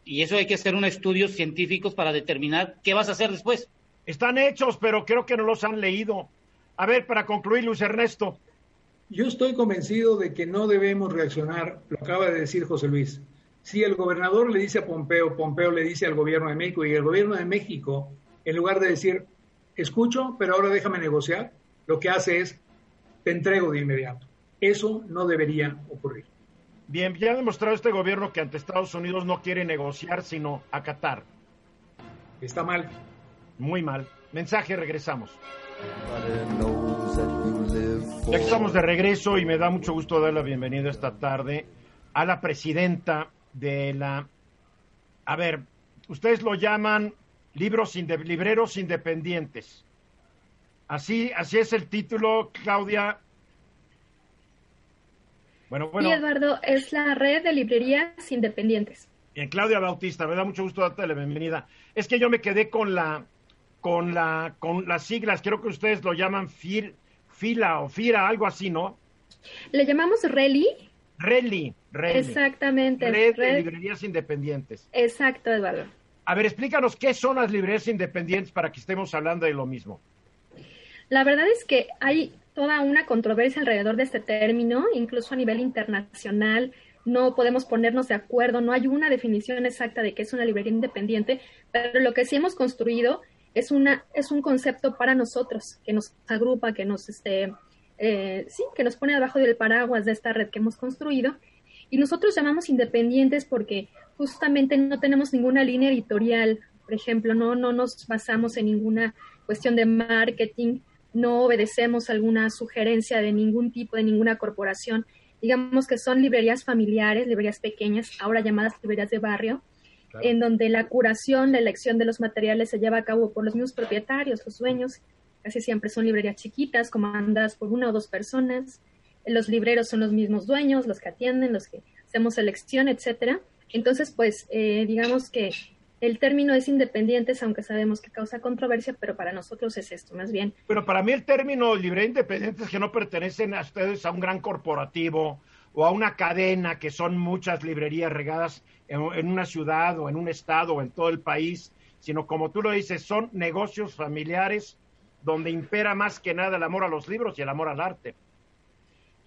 Y eso hay que hacer unos estudios científicos para determinar qué vas a hacer después. Están hechos, pero creo que no los han leído. A ver, para concluir, Luis Ernesto. Yo estoy convencido de que no debemos reaccionar, lo acaba de decir José Luis. Si el gobernador le dice a Pompeo, Pompeo le dice al gobierno de México y el gobierno de México, en lugar de decir, escucho, pero ahora déjame negociar, lo que hace es, te entrego de inmediato. Eso no debería ocurrir. Bien, ya ha demostrado este gobierno que ante Estados Unidos no quiere negociar, sino acatar. Está mal. Muy mal. Mensaje, regresamos. Ya estamos de regreso y me da mucho gusto dar la bienvenida esta tarde a la presidenta de la... A ver, ustedes lo llaman libros libreros independientes. Así, así es el título, Claudia. Bueno, bueno. Sí, Eduardo, es la red de librerías independientes. Bien, Claudia Bautista, me da mucho gusto darte la bienvenida. Es que yo me quedé con la, con la, con las siglas, creo que ustedes lo llaman FIR, fila o fira, algo así, ¿no? Le llamamos Reli. Reli, Reli. Exactamente. Red, de librerías independientes. Exacto, Eduardo. A ver, explícanos qué son las librerías independientes para que estemos hablando de lo mismo. La verdad es que hay toda una controversia alrededor de este término, incluso a nivel internacional. No podemos ponernos de acuerdo, no hay una definición exacta de qué es una librería independiente, pero lo que sí hemos construido es, una, es un concepto para nosotros, que nos agrupa, que nos, este, eh, sí, que nos pone debajo del paraguas de esta red que hemos construido. Y nosotros llamamos independientes porque justamente no tenemos ninguna línea editorial, por ejemplo, no, no nos basamos en ninguna cuestión de marketing, no obedecemos alguna sugerencia de ningún tipo, de ninguna corporación. Digamos que son librerías familiares, librerías pequeñas, ahora llamadas librerías de barrio, en donde la curación, la elección de los materiales se lleva a cabo por los mismos propietarios, los dueños. Casi siempre son librerías chiquitas, comandadas por una o dos personas. Los libreros son los mismos dueños, los que atienden, los que hacemos selección, etcétera. Entonces, pues, eh, digamos que el término es independientes, aunque sabemos que causa controversia, pero para nosotros es esto, más bien. Pero para mí el término libre independiente es que no pertenecen a ustedes a un gran corporativo o a una cadena que son muchas librerías regadas en, una ciudad o en un estado o en todo el país, sino como tú lo dices, son negocios familiares donde impera más que nada el amor a los libros y el amor al arte.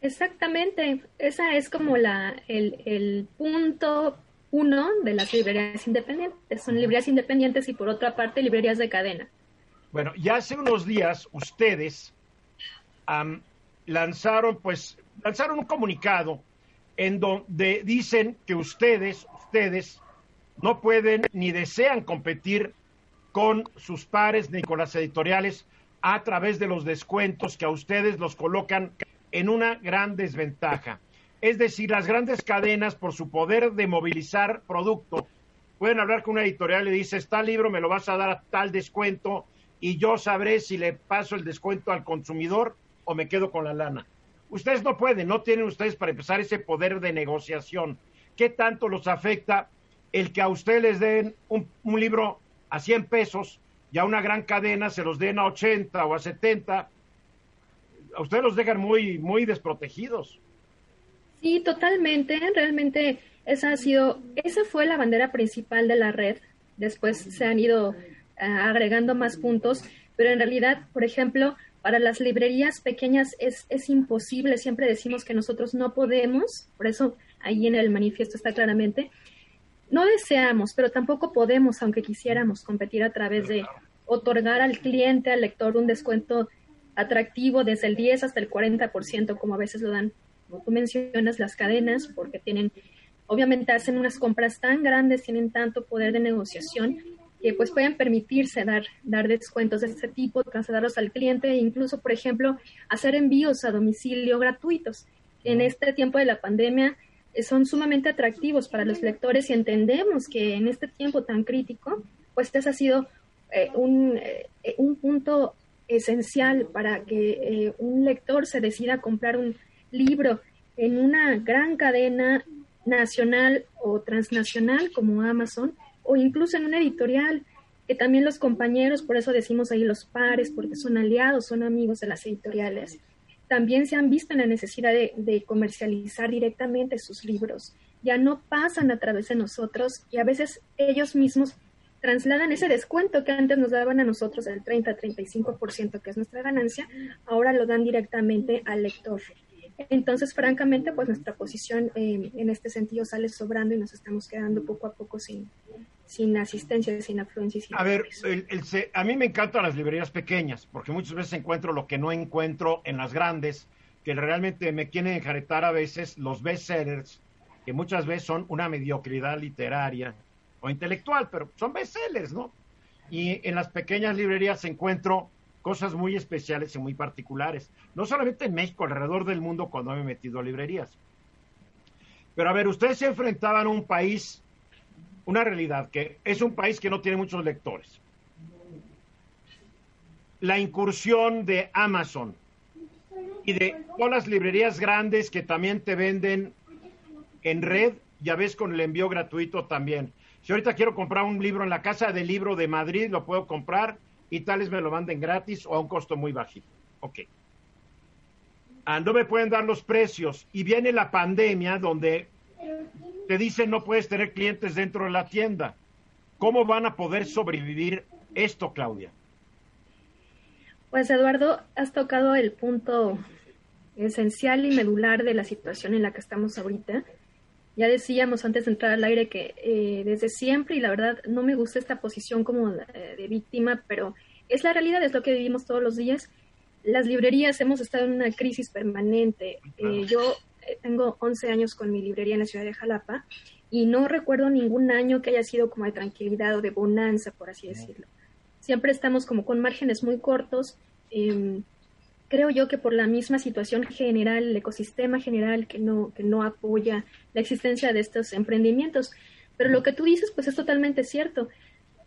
Exactamente, esa es como la, el, el punto uno de las librerías independientes. Son librerías independientes y por otra parte librerías de cadena. Bueno, ya hace unos días ustedes lanzaron, pues, lanzaron un comunicado en donde dicen que ustedes, ustedes no pueden ni desean competir con sus pares ni con las editoriales a través de los descuentos que a ustedes los colocan en una gran desventaja. Es decir, las grandes cadenas, por su poder de movilizar producto, pueden hablar con una editorial y le dice, está libro me lo vas a dar a tal descuento y yo sabré si le paso el descuento al consumidor o me quedo con la lana. Ustedes no pueden, no tienen ustedes para empezar ese poder de negociación. ¿Qué tanto los afecta el que a ustedes les den un, un libro a 100 pesos y a una gran cadena se los den a 80 o a 70? A ustedes los dejan muy, muy desprotegidos. Sí, totalmente. Realmente esa ha sido, esa fue la bandera principal de la red. Después se han ido eh, agregando más puntos, pero en realidad, por ejemplo, para las librerías pequeñas es, es imposible. Siempre decimos que nosotros no podemos, por eso ahí en el manifiesto está claramente, no deseamos, pero tampoco podemos, aunque quisiéramos, competir a través de otorgar al cliente, al lector, un descuento atractivo desde el 10 hasta el 40%, como a veces lo dan como tú mencionas, las cadenas, porque tienen, obviamente hacen unas compras tan grandes, tienen tanto poder de negociación que pues pueden permitirse dar, dar descuentos de este tipo, trasladarlos al cliente e incluso, por ejemplo, hacer envíos a domicilio gratuitos. En este tiempo de la pandemia eh, son sumamente atractivos para los lectores y entendemos que en este tiempo tan crítico, pues este ha sido eh, un, eh, un punto esencial para que un lector se decida a comprar un libro en una gran cadena nacional o transnacional como Amazon o incluso en una editorial, que también los compañeros, por eso decimos ahí los pares, porque son aliados, son amigos de las editoriales, también se han visto en la necesidad de, comercializar directamente sus libros. Ya no pasan a través de nosotros y a veces ellos mismos trasladan ese descuento que antes nos daban a nosotros del 30-35%, que es nuestra ganancia, ahora lo dan directamente al lector. Entonces, francamente, pues nuestra posición eh, en este sentido sale sobrando y nos estamos quedando poco a poco sin, sin asistencia, sin afluencia. a ver, a mí me encantan las librerías pequeñas, porque muchas veces encuentro lo que no encuentro en las grandes, que realmente me quieren enjaretar a veces los bestsellers, que muchas veces son una mediocridad literaria o intelectual, pero son bestsellers, ¿no? Y en las pequeñas librerías encuentro cosas muy especiales y muy particulares, no solamente en México, alrededor del mundo cuando me he metido a librerías. Pero a ver, ustedes se enfrentaban a un país una realidad, que es un país que no tiene muchos lectores. La incursión de Amazon y de todas las librerías grandes que también te venden en red, ya ves con el envío gratuito también. Si ahorita quiero comprar un libro en la casa del libro de Madrid, lo puedo comprar y tales me lo manden gratis o a un costo muy bajito. Ok. Ah, no me pueden dar los precios. Y viene la pandemia donde te dicen no puedes tener clientes dentro de la tienda. ¿Cómo van a poder sobrevivir esto, Claudia? Pues Eduardo, has tocado el punto esencial y medular de la situación en la que estamos ahorita. Ya decíamos antes de entrar al aire que eh, desde siempre, y la verdad no me gusta esta posición como eh, de víctima, pero es la realidad, es lo que vivimos todos los días. Las librerías hemos estado en una crisis permanente. Eh, yo tengo 11 años con mi librería en la ciudad de Jalapa y no recuerdo ningún año que haya sido como de tranquilidad o de bonanza, por así decirlo. Siempre estamos como con márgenes muy cortos. Em, creo yo que por la misma situación general, el ecosistema general que no, que no apoya la existencia de estos emprendimientos. Pero lo que tú dices, pues es totalmente cierto.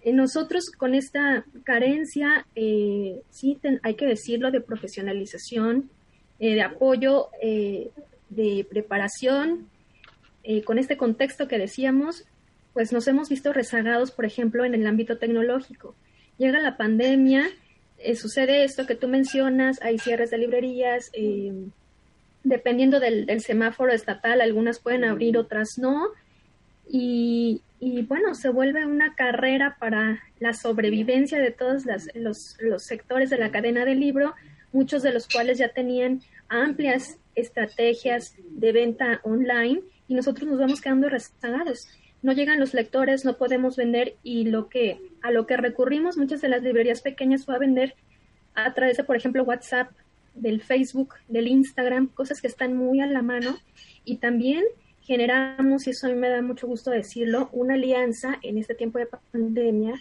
Eh, nosotros con esta carencia, eh, sí hay que decirlo, de profesionalización, eh, de apoyo, de preparación, eh, con este contexto que decíamos, pues nos hemos visto rezagados, por ejemplo, en el ámbito tecnológico. Llega la pandemia, eh, sucede esto que tú mencionas, hay cierres de librerías, eh, dependiendo del, semáforo estatal, algunas pueden abrir, otras no. Y, bueno, se vuelve una carrera para la sobrevivencia de todos los, los sectores de la cadena del libro, muchos de los cuales ya tenían amplias estrategias de venta online y nosotros nos vamos quedando rezagados. No llegan los lectores, no podemos vender y lo que a lo que recurrimos muchas de las librerías pequeñas fue a vender a través de, por ejemplo, WhatsApp, del Facebook, del Instagram, cosas que están muy a la mano y también generamos, y eso a mí me da mucho gusto decirlo, una alianza en este tiempo de pandemia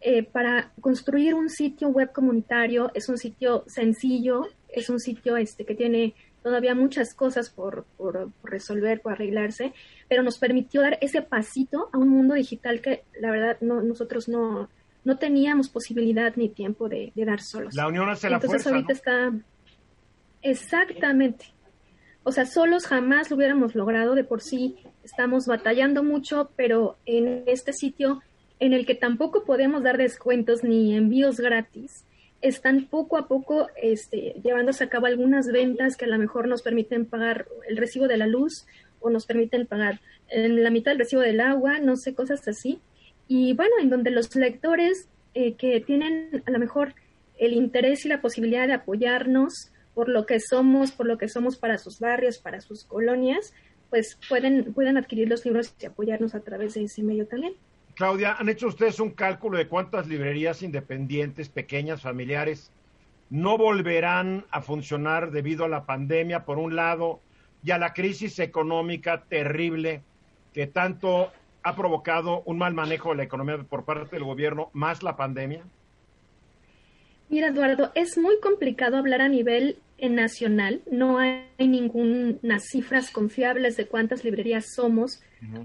eh, para construir un sitio web comunitario. Es un sitio sencillo, es un sitio este, que tiene todavía muchas cosas por, resolver, por arreglarse, pero nos permitió dar ese pasito a un mundo digital que la verdad no, nosotros no, no teníamos posibilidad ni tiempo de, dar solos. La unión hace la Entonces ahorita está exactamente. O sea, solos jamás lo hubiéramos logrado de por sí. Estamos batallando mucho, pero en este sitio en el que tampoco podemos dar descuentos ni envíos gratis, están poco a poco este, llevándose a cabo algunas ventas que a lo mejor nos permiten pagar el recibo de la luz o nos permiten pagar en la mitad del recibo del agua, no sé, cosas así. Y bueno, en donde los lectores eh, que tienen a lo mejor el interés y la posibilidad de apoyarnos por lo que somos, por lo que somos para sus barrios, para sus colonias, pues pueden, pueden adquirir los libros y apoyarnos a través de ese medio también. Claudia, ¿han hecho ustedes un cálculo de cuántas librerías independientes, pequeñas, familiares, no volverán a funcionar debido a la pandemia, por un lado, y a la crisis económica terrible que tanto ha provocado un mal manejo de la economía por parte del gobierno, más la pandemia? Mira, Eduardo, es muy complicado hablar a nivel nacional. No hay ninguna cifras confiables de cuántas librerías somos.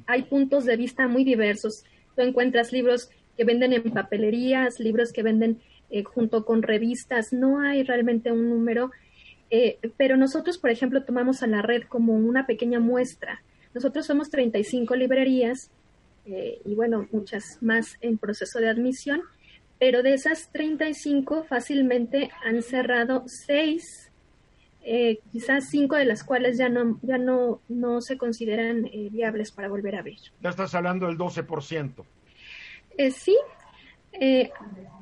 Hay puntos de vista muy diversos. Encuentras libros que venden en papelerías, libros que venden eh, junto con revistas. No hay realmente un número. Eh, pero nosotros, por ejemplo, tomamos a la red como una pequeña muestra. Nosotros somos 35 librerías eh, y bueno, muchas más en proceso de admisión, pero de esas 35 fácilmente han cerrado seis, eh, quizás cinco de las cuales ya no, ya no, no se consideran eh, viables para volver a abrir. Ya estás hablando del 12%. sí,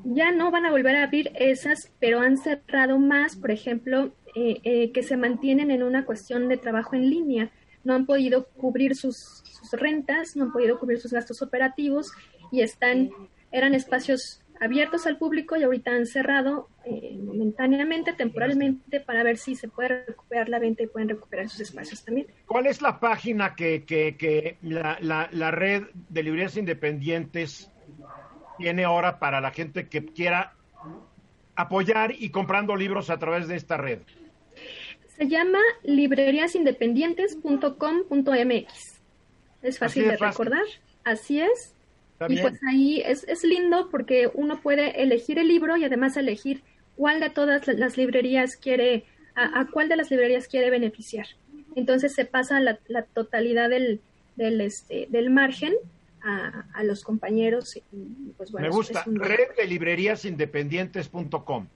ya no van a volver a abrir esas, pero han cerrado más, por ejemplo, que se mantienen en una cuestión de trabajo en línea. No han podido cubrir sus rentas, no han podido cubrir sus gastos operativos y están, eran espacios abiertos al público y ahorita han cerrado eh, momentáneamente, temporalmente, para ver si se puede recuperar la venta y pueden recuperar sus espacios también. ¿Cuál es la página que, que, que la, la, la, red de librerías independientes tiene ahora para la gente que quiera apoyar y comprando libros a través de esta red? Se llama libreriasindependientes.com.mx. Es fácil de, recordar, así es. Y pues ahí es, es lindo porque uno puede elegir el libro y además elegir cuál de todas las librerías quiere, a, cuál de las librerías quiere beneficiar. Entonces se pasa la, la totalidad del, del, este, del margen a, a, los compañeros. Y, pues bueno, Me gusta, red de libreríasindependientes.com.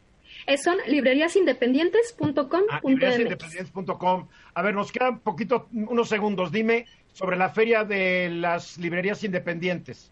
Son libreriasindependientes.com. Ah, libreriasindependientes.com. A ver, nos quedan poquito, unos segundos. Dime sobre la feria de las librerías independientes.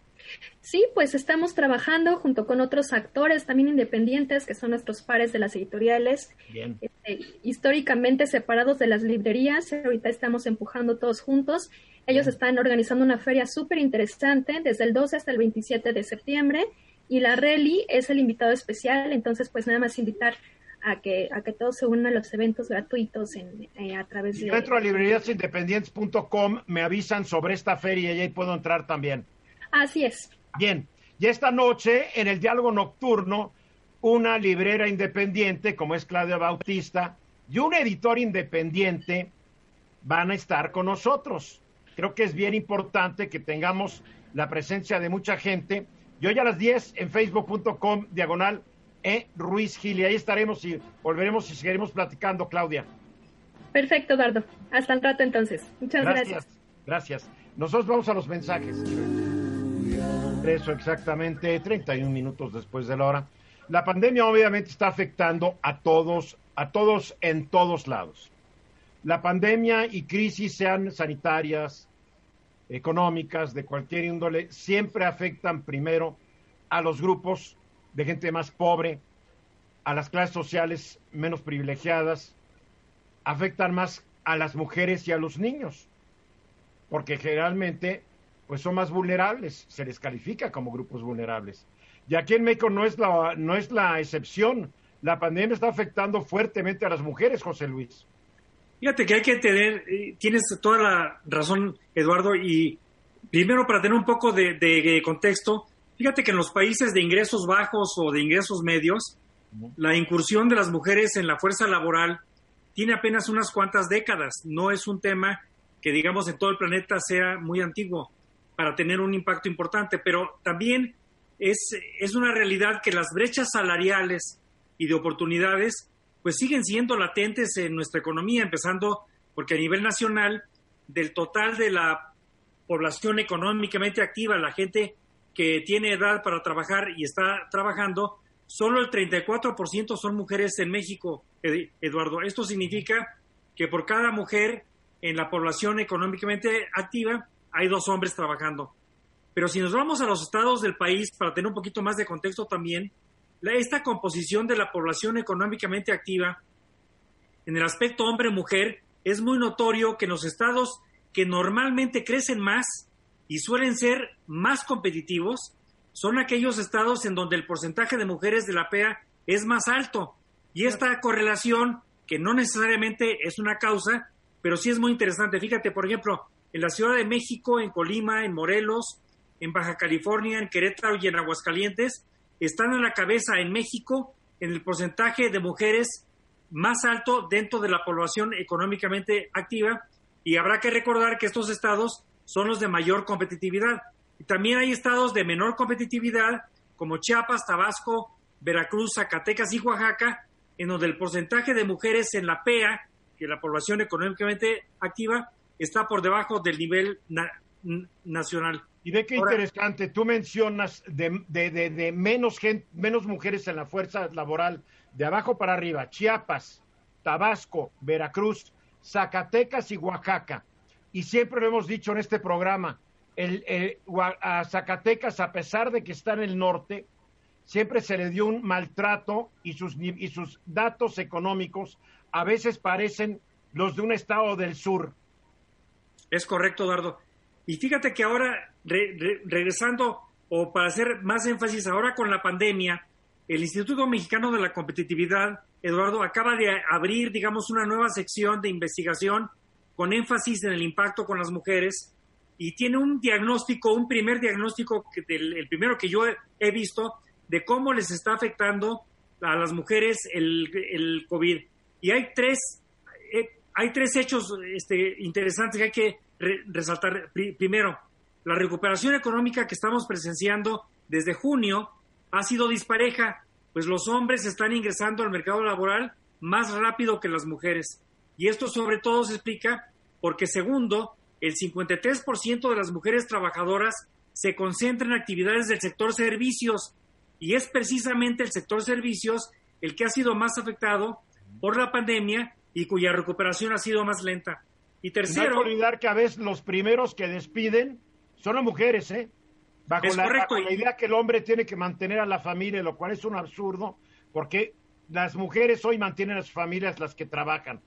Sí, pues estamos trabajando junto con otros actores también independientes, que son nuestros pares de las editoriales, Bien. Este, históricamente separados de las librerías. Ahorita estamos empujando todos juntos. Ellos Bien. están organizando una feria súper interesante desde el 12 hasta el 27 de septiembre y la Reli es el invitado especial, entonces pues nada más invitar a que, a que todos se unan a los eventos gratuitos en, eh, a través de... Dentro de libreriasindependientes.com me avisan sobre esta feria y ahí puedo entrar también. Así es. Bien, y esta noche en el diálogo nocturno, una librera independiente como es Claudia Bautista y un editor independiente van a estar con nosotros. Creo que es bien importante que tengamos la presencia de mucha gente. Y hoy a las 10 en facebook.com diagonal e Ruiz Gil. Y ahí estaremos y volveremos y seguiremos platicando, Claudia. Perfecto, Eduardo. Hasta el rato entonces. Muchas gracias. Gracias. gracias. Nosotros vamos a los mensajes. Eso exactamente, 31 minutos después de la hora. La pandemia obviamente está afectando a todos, a todos en todos lados. La pandemia y crisis, sean sanitarias, económicas, de cualquier índole, siempre afectan primero a los grupos de gente más pobre, a las clases sociales menos privilegiadas, afectan más a las mujeres y a los niños, porque generalmente pues son más vulnerables, se les califica como grupos vulnerables. Y aquí en México no es la, no es la excepción. La pandemia está afectando fuertemente a las mujeres, José Luis. Fíjate que hay que tener, tienes toda la razón, Eduardo, y primero para tener un poco de, de contexto, fíjate que en los países de ingresos bajos o de ingresos medios, la incursión de las mujeres en la fuerza laboral tiene apenas unas cuantas décadas, no es un tema que digamos en todo el planeta sea muy antiguo para tener un impacto importante, pero también es, es una realidad que las brechas salariales y de oportunidades pues siguen siendo latentes en nuestra economía, empezando porque a nivel nacional, del total de la población económicamente activa, la gente que tiene edad para trabajar y está trabajando, solo el 34% son mujeres en México, Eduardo. Esto significa que por cada mujer en la población económicamente activa hay dos hombres trabajando. Pero si nos vamos a los estados del país, para tener un poquito más de contexto también, la, esta composición de la población económicamente activa, en el aspecto hombre-mujer, es muy notorio que en los estados que normalmente crecen más y suelen ser más competitivos, son aquellos estados en donde el porcentaje de mujeres de la PEA es más alto. Y esta correlación, que no necesariamente es una causa, pero sí es muy interesante. Fíjate, por ejemplo, en la Ciudad de México, en Colima, en Morelos, en Baja California, en Querétaro y en Aguascalientes, están a la cabeza en México en el porcentaje de mujeres más alto dentro de la población económicamente activa y habrá que recordar que estos estados son los de mayor competitividad. Y también hay estados de menor competitividad como Chiapas, Tabasco, Veracruz, Zacatecas y Oaxaca, en donde el porcentaje de mujeres en la PEA, que es la población económicamente activa, está por debajo del nivel nacional. Y ve qué interesante, tú mencionas de, de, de, menos, gente, menos mujeres en la fuerza laboral, de abajo para arriba, Chiapas, Tabasco, Veracruz, Zacatecas y Oaxaca. Y siempre lo hemos dicho en este programa, el, a Zacatecas, a pesar de que está en el norte, siempre se le dio un maltrato y sus, y sus datos económicos a veces parecen los de un estado del sur. Es correcto, Eduardo. Y fíjate que ahora, regresando, o para hacer más énfasis, ahora con la pandemia, el Instituto Mexicano de la Competitividad, Eduardo, acaba de abrir, digamos, una nueva sección de investigación con énfasis en el impacto con las mujeres y tiene un diagnóstico, un primer diagnóstico, que el primero que yo he visto, de cómo les está afectando a las mujeres el, el COVID. Y hay tres, hay tres hechos este, interesantes que hay que resaltar. Primero, la recuperación económica que estamos presenciando desde junio ha sido dispareja, pues los hombres están ingresando al mercado laboral más rápido que las mujeres. Y esto sobre todo se explica porque, segundo, el 53% de las mujeres trabajadoras se concentra en actividades del sector servicios y es precisamente el sector servicios el que ha sido más afectado por la pandemia y cuya recuperación ha sido más lenta. Y tercero... No hay que olvidar que a veces los primeros que despiden son las mujeres, ¿eh? Bajo, la, bajo la idea que el hombre tiene que mantener a la familia, lo cual es un absurdo, porque las mujeres hoy mantienen a sus familias las que trabajan.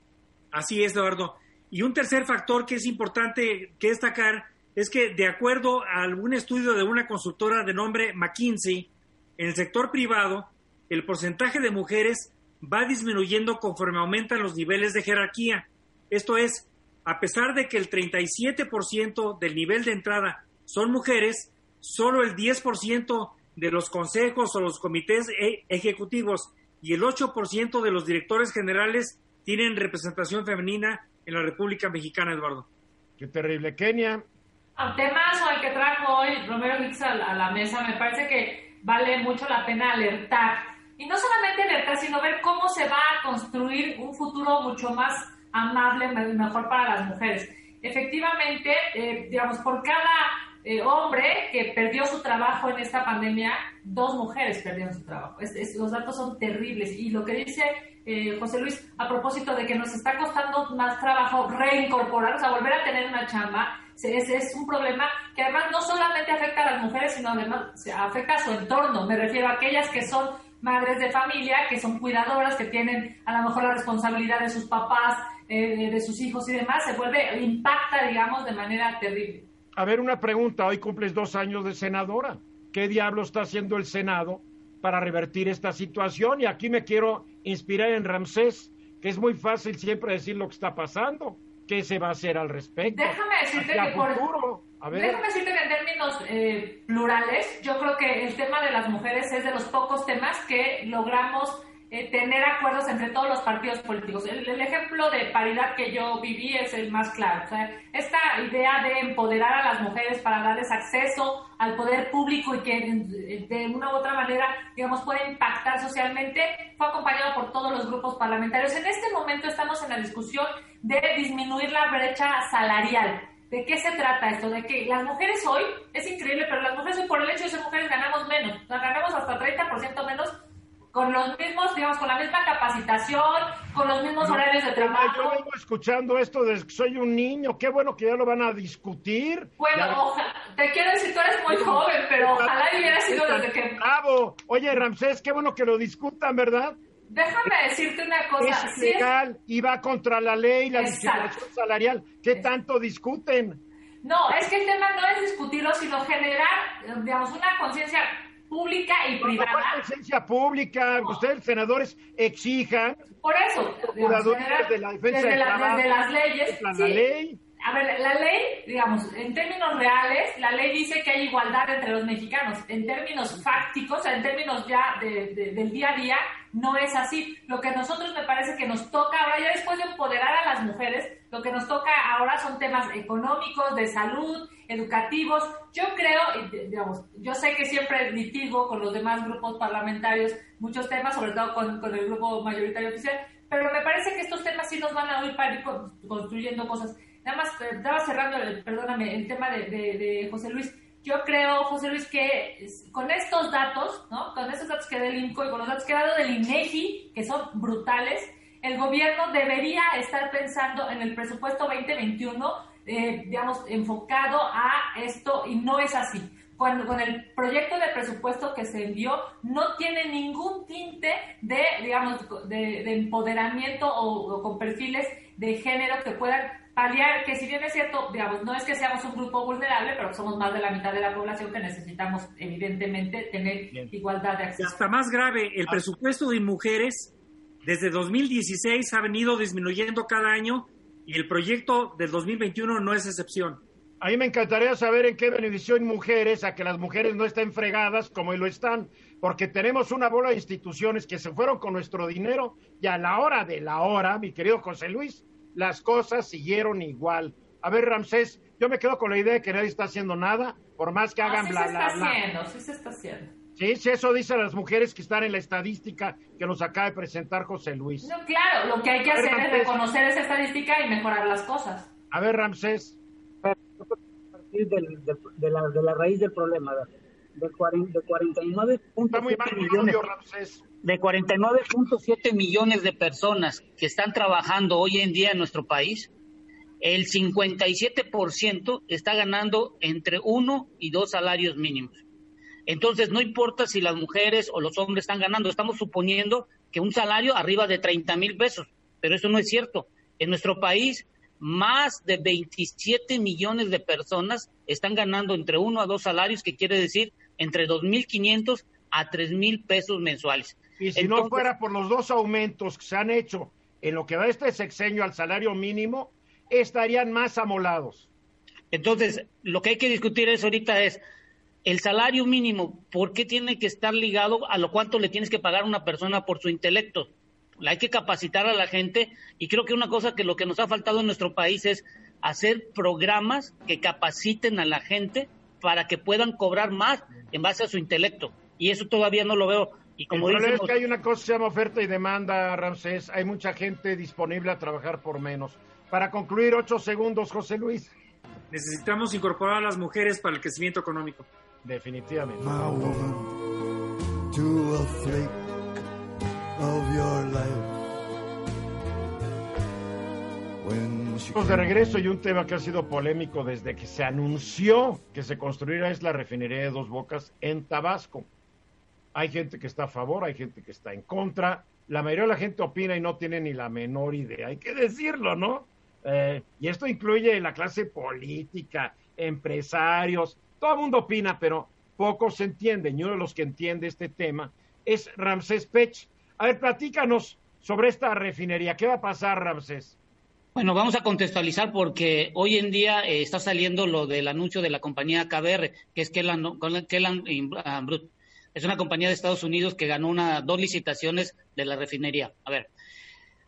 Así es, Eduardo. Y un tercer factor que es importante que destacar es que, de acuerdo a algún estudio de una consultora de nombre McKinsey, en el sector privado, el porcentaje de mujeres va disminuyendo conforme aumentan los niveles de jerarquía. Esto es, a pesar de que el 37% del nivel de entrada son mujeres, solo el 10% de los consejos o los comités e-, ejecutivos y el 8% de los directores generales tienen representación femenina en la República Mexicana, Eduardo. Qué terrible. Kenia. Al temazo al que trajo hoy Romero Hicks a la mesa, me parece que vale mucho la pena alertar y no solamente alertar, sino ver cómo se va a construir un futuro mucho más amable mejor para las mujeres. Efectivamente, eh, digamos, por cada eh, hombre que perdió su trabajo en esta pandemia, dos mujeres perdieron su trabajo. los datos son terribles. Y lo que dice eh, José Luis a propósito de que nos está costando más trabajo reincorporar, o sea, volver a tener una chamba, es, es un problema que además no solamente afecta a las mujeres, sino además afecta a su entorno. Me refiero a aquellas que son madres de familia que son cuidadoras, que tienen a lo mejor la responsabilidad de sus papás, eh, de sus hijos y demás, se vuelve, impacta, digamos, de manera terrible. A ver, una pregunta, hoy cumples dos años de senadora. ¿Qué diablo está haciendo el Senado para revertir esta situación? Y aquí me quiero inspirar en Ramsés, que es muy fácil siempre decir lo que está pasando. ¿Qué se va a hacer al respecto? Déjame decirte que por... Déjame decirte que en términos eh, plurales, yo creo que el tema de las mujeres es de los pocos temas que logramos eh, tener acuerdos entre todos los partidos políticos. El, ejemplo de paridad que yo viví es el más claro. Esta idea de empoderar a las mujeres para darles acceso al poder público y que de una u otra manera, digamos, pueda impactar socialmente, fue acompañado por todos los grupos parlamentarios. En este momento estamos en la discusión de disminuir la brecha salarial. ¿De qué se trata esto? De que las mujeres hoy, es increíble, pero las mujeres hoy por el hecho de ser mujeres ganamos menos, o sea, ganamos hasta 30% menos con los mismos, digamos, con la misma capacitación, con los mismos horarios de trabajo. Yo vengo escuchando esto que soy un niño, qué bueno que ya lo van a discutir. Bueno, te quiero decir, tú eres muy joven, pero ojalá hubiera sido desde que... Bravo. Oye, Ramsés, qué bueno que lo discutan, ¿verdad? Déjame decirte una cosa. Es legal y va contra la ley, la discriminación salarial. ¿Qué tanto discuten? No, es que el tema no es discutirlo, sino generar, digamos, una conciencia pública y privada. licencia pública, ustedes senadores exijan. Por eso, digamos, de la defensa desde, de la, desde las leyes. La, la ley a ver, la ley, digamos, en términos reales, la ley dice que hay igualdad entre los mexicanos. En términos fácticos, en términos ya del día a día, no es así. Lo que a nosotros me parece que nos toca ahora, ya después de empoderar a las mujeres, lo que nos toca ahora son temas económicos, de salud, educativos. Yo creo, digamos, yo sé que siempre litigo con los demás grupos parlamentarios muchos temas, sobre todo con, el grupo mayoritario oficial, pero me parece que estos temas sí nos van a oír para ir construyendo cosas. Nada más, eh, estaba cerrando, perdóname, el tema de, José Luis. Yo creo, José Luis, que con estos datos, ¿no? Con estos datos que da el INCO y con los datos que ha dado del INEGI, que son brutales, el gobierno debería estar pensando en el presupuesto 2021, eh, digamos, enfocado a esto y no es así. Cuando, con el proyecto de presupuesto que se envió no tiene ningún tinte de, digamos, de, empoderamiento o, con perfiles de género que puedan paliar que si bien es cierto, digamos, no es que seamos un grupo vulnerable, pero somos más de la mitad de la población que necesitamos evidentemente tener igualdad de acceso. Hasta más grave, el presupuesto de mujeres desde 2016 ha venido disminuyendo cada año y el proyecto del 2021 no es excepción. A mí me encantaría saber en qué benefició en mujeres a que las mujeres no estén fregadas como lo están, porque tenemos una bola de instituciones que se fueron con nuestro dinero y a la hora de la hora, mi querido José Luis, las cosas siguieron igual. A ver, Ramsés, yo me quedo con la idea de que nadie está haciendo nada, por más que hagan bla, bla, bla. Sí, se está haciendo, sí se está haciendo. Sí, sí, eso dicen las mujeres que están en la estadística que nos acaba de presentar José Luis. No, claro, lo que hay que hacer es reconocer esa estadística y mejorar las cosas. A ver, Ramsés. A partir de, la, de la raíz del problema, de, 49.7 millones. Ramsés de 49.7 millones de personas que están trabajando hoy en día en nuestro país, el 57% está ganando entre uno y dos salarios mínimos. Entonces, no importa si las mujeres o los hombres están ganando, estamos suponiendo que un salario arriba de 30 mil pesos, pero eso no es cierto. En nuestro país, más de 27 millones de personas están ganando entre uno a dos salarios, que quiere decir entre 2.500 a 3 mil pesos mensuales. Y si no fuera por los dos aumentos que se han hecho en lo que va este sexenio al salario mínimo, estarían más amolados. Entonces, lo que hay que discutir es ahorita es el salario mínimo, ¿por qué tiene que estar ligado a lo cuánto le tienes que pagar a una persona por su intelecto? Hay que capacitar a la gente y creo que una cosa que lo que nos ha faltado en nuestro país es hacer programas que capaciten a la gente para que puedan cobrar más en base a su intelecto. Y eso todavía no lo veo. Y como el es que hay una cosa que se llama oferta y demanda, Ramsés. Hay mucha gente disponible a trabajar por menos. Para concluir, ocho segundos, José Luis. Necesitamos incorporar a las mujeres para el crecimiento económico. Definitivamente. Estamos de regreso y un tema que ha sido polémico desde que se anunció que se construirá es la refinería de Dos Bocas en Tabasco. Hay gente que está a favor, hay gente que está en contra. La mayoría de la gente opina y no tiene ni la menor idea. Hay que decirlo, ¿no? Eh, y esto incluye la clase política, empresarios, todo el mundo opina, pero poco se entiende. Y uno de los que entiende este tema es Ramsés Pech. A ver, platícanos sobre esta refinería. ¿Qué va a pasar, Ramsés? Bueno, vamos a contextualizar porque hoy en día eh, está saliendo lo del anuncio de la compañía KBR, que es Kellan, Kellan Brut. Es una compañía de Estados Unidos que ganó una, dos licitaciones de la refinería. A ver,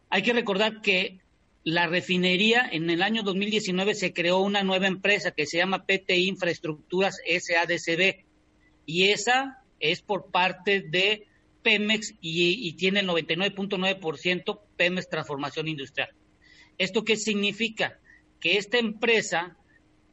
hay que recordar que la refinería en el año 2019 se creó una nueva empresa que se llama PT Infraestructuras SADCB y esa es por parte de Pemex y, y tiene el 99.9% Pemex Transformación Industrial. ¿Esto qué significa? Que esta empresa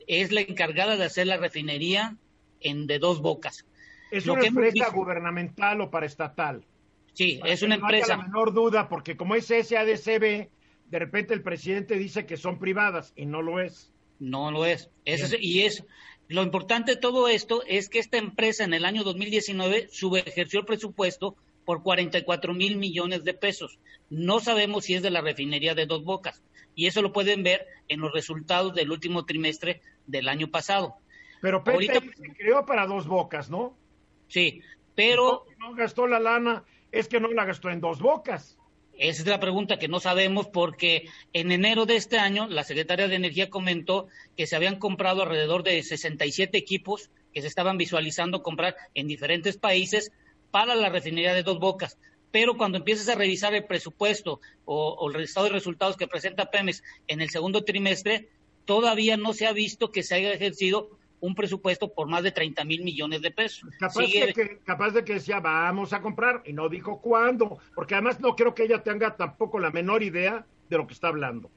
es la encargada de hacer la refinería en de dos bocas. ¿Es una empresa gubernamental o paraestatal? Sí, es una empresa. No la menor duda, porque como es SADCB, de repente el presidente dice que son privadas y no lo es. No lo es. y es lo importante de todo esto es que esta empresa en el año 2019 subejerció el presupuesto por 44 mil millones de pesos. No sabemos si es de la refinería de Dos Bocas. Y eso lo pueden ver en los resultados del último trimestre del año pasado. Pero PT se creó para Dos Bocas, ¿no? Sí, pero... No gastó la lana, es que no la gastó en dos bocas. Esa es la pregunta que no sabemos porque en enero de este año la secretaria de Energía comentó que se habían comprado alrededor de 67 equipos que se estaban visualizando comprar en diferentes países para la refinería de Dos Bocas. Pero cuando empiezas a revisar el presupuesto o, el estado de resultados que presenta Pemex en el segundo trimestre, todavía no se ha visto que se haya ejercido un presupuesto por más de 30 mil millones de pesos. Capaz, de que, capaz de que decía, vamos a comprar, y no dijo cuándo, porque además no creo que ella tenga tampoco la menor idea de lo que está hablando.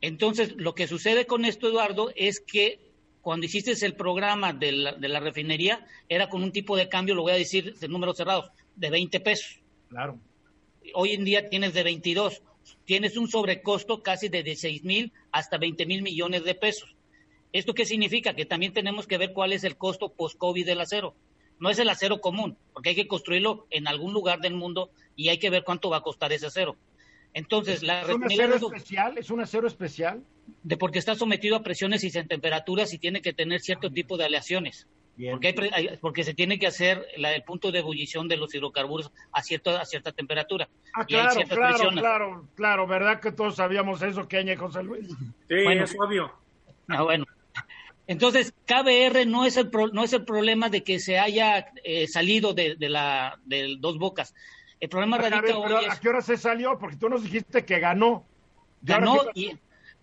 Entonces, lo que sucede con esto, Eduardo, es que cuando hiciste el programa de la, de la refinería, era con un tipo de cambio, lo voy a decir de números cerrados, de 20 pesos. Claro. Hoy en día tienes de 22. Tienes un sobrecosto casi de 16 mil hasta 20 mil millones de pesos. ¿Esto qué significa? Que también tenemos que ver cuál es el costo post-COVID del acero. No es el acero común, porque hay que construirlo en algún lugar del mundo y hay que ver cuánto va a costar ese acero. Entonces, la ¿Es un acero especial? ¿Es un acero especial? De porque está sometido a presiones y temperaturas y tiene que tener cierto tipo de aleaciones. Porque, porque se tiene que hacer el punto de ebullición de los hidrocarburos a, cierta a cierta temperatura. Ah, claro, claro, claro, claro, ¿verdad que todos sabíamos eso, Keña y José Luis? Sí, es obvio. Ah, bueno. Entonces, KBR no es el, no es el problema de que se haya eh, salido de, la de Dos Bocas. El problema radica ¿A qué hora se salió? Porque tú nos dijiste que ganó. Ganó y,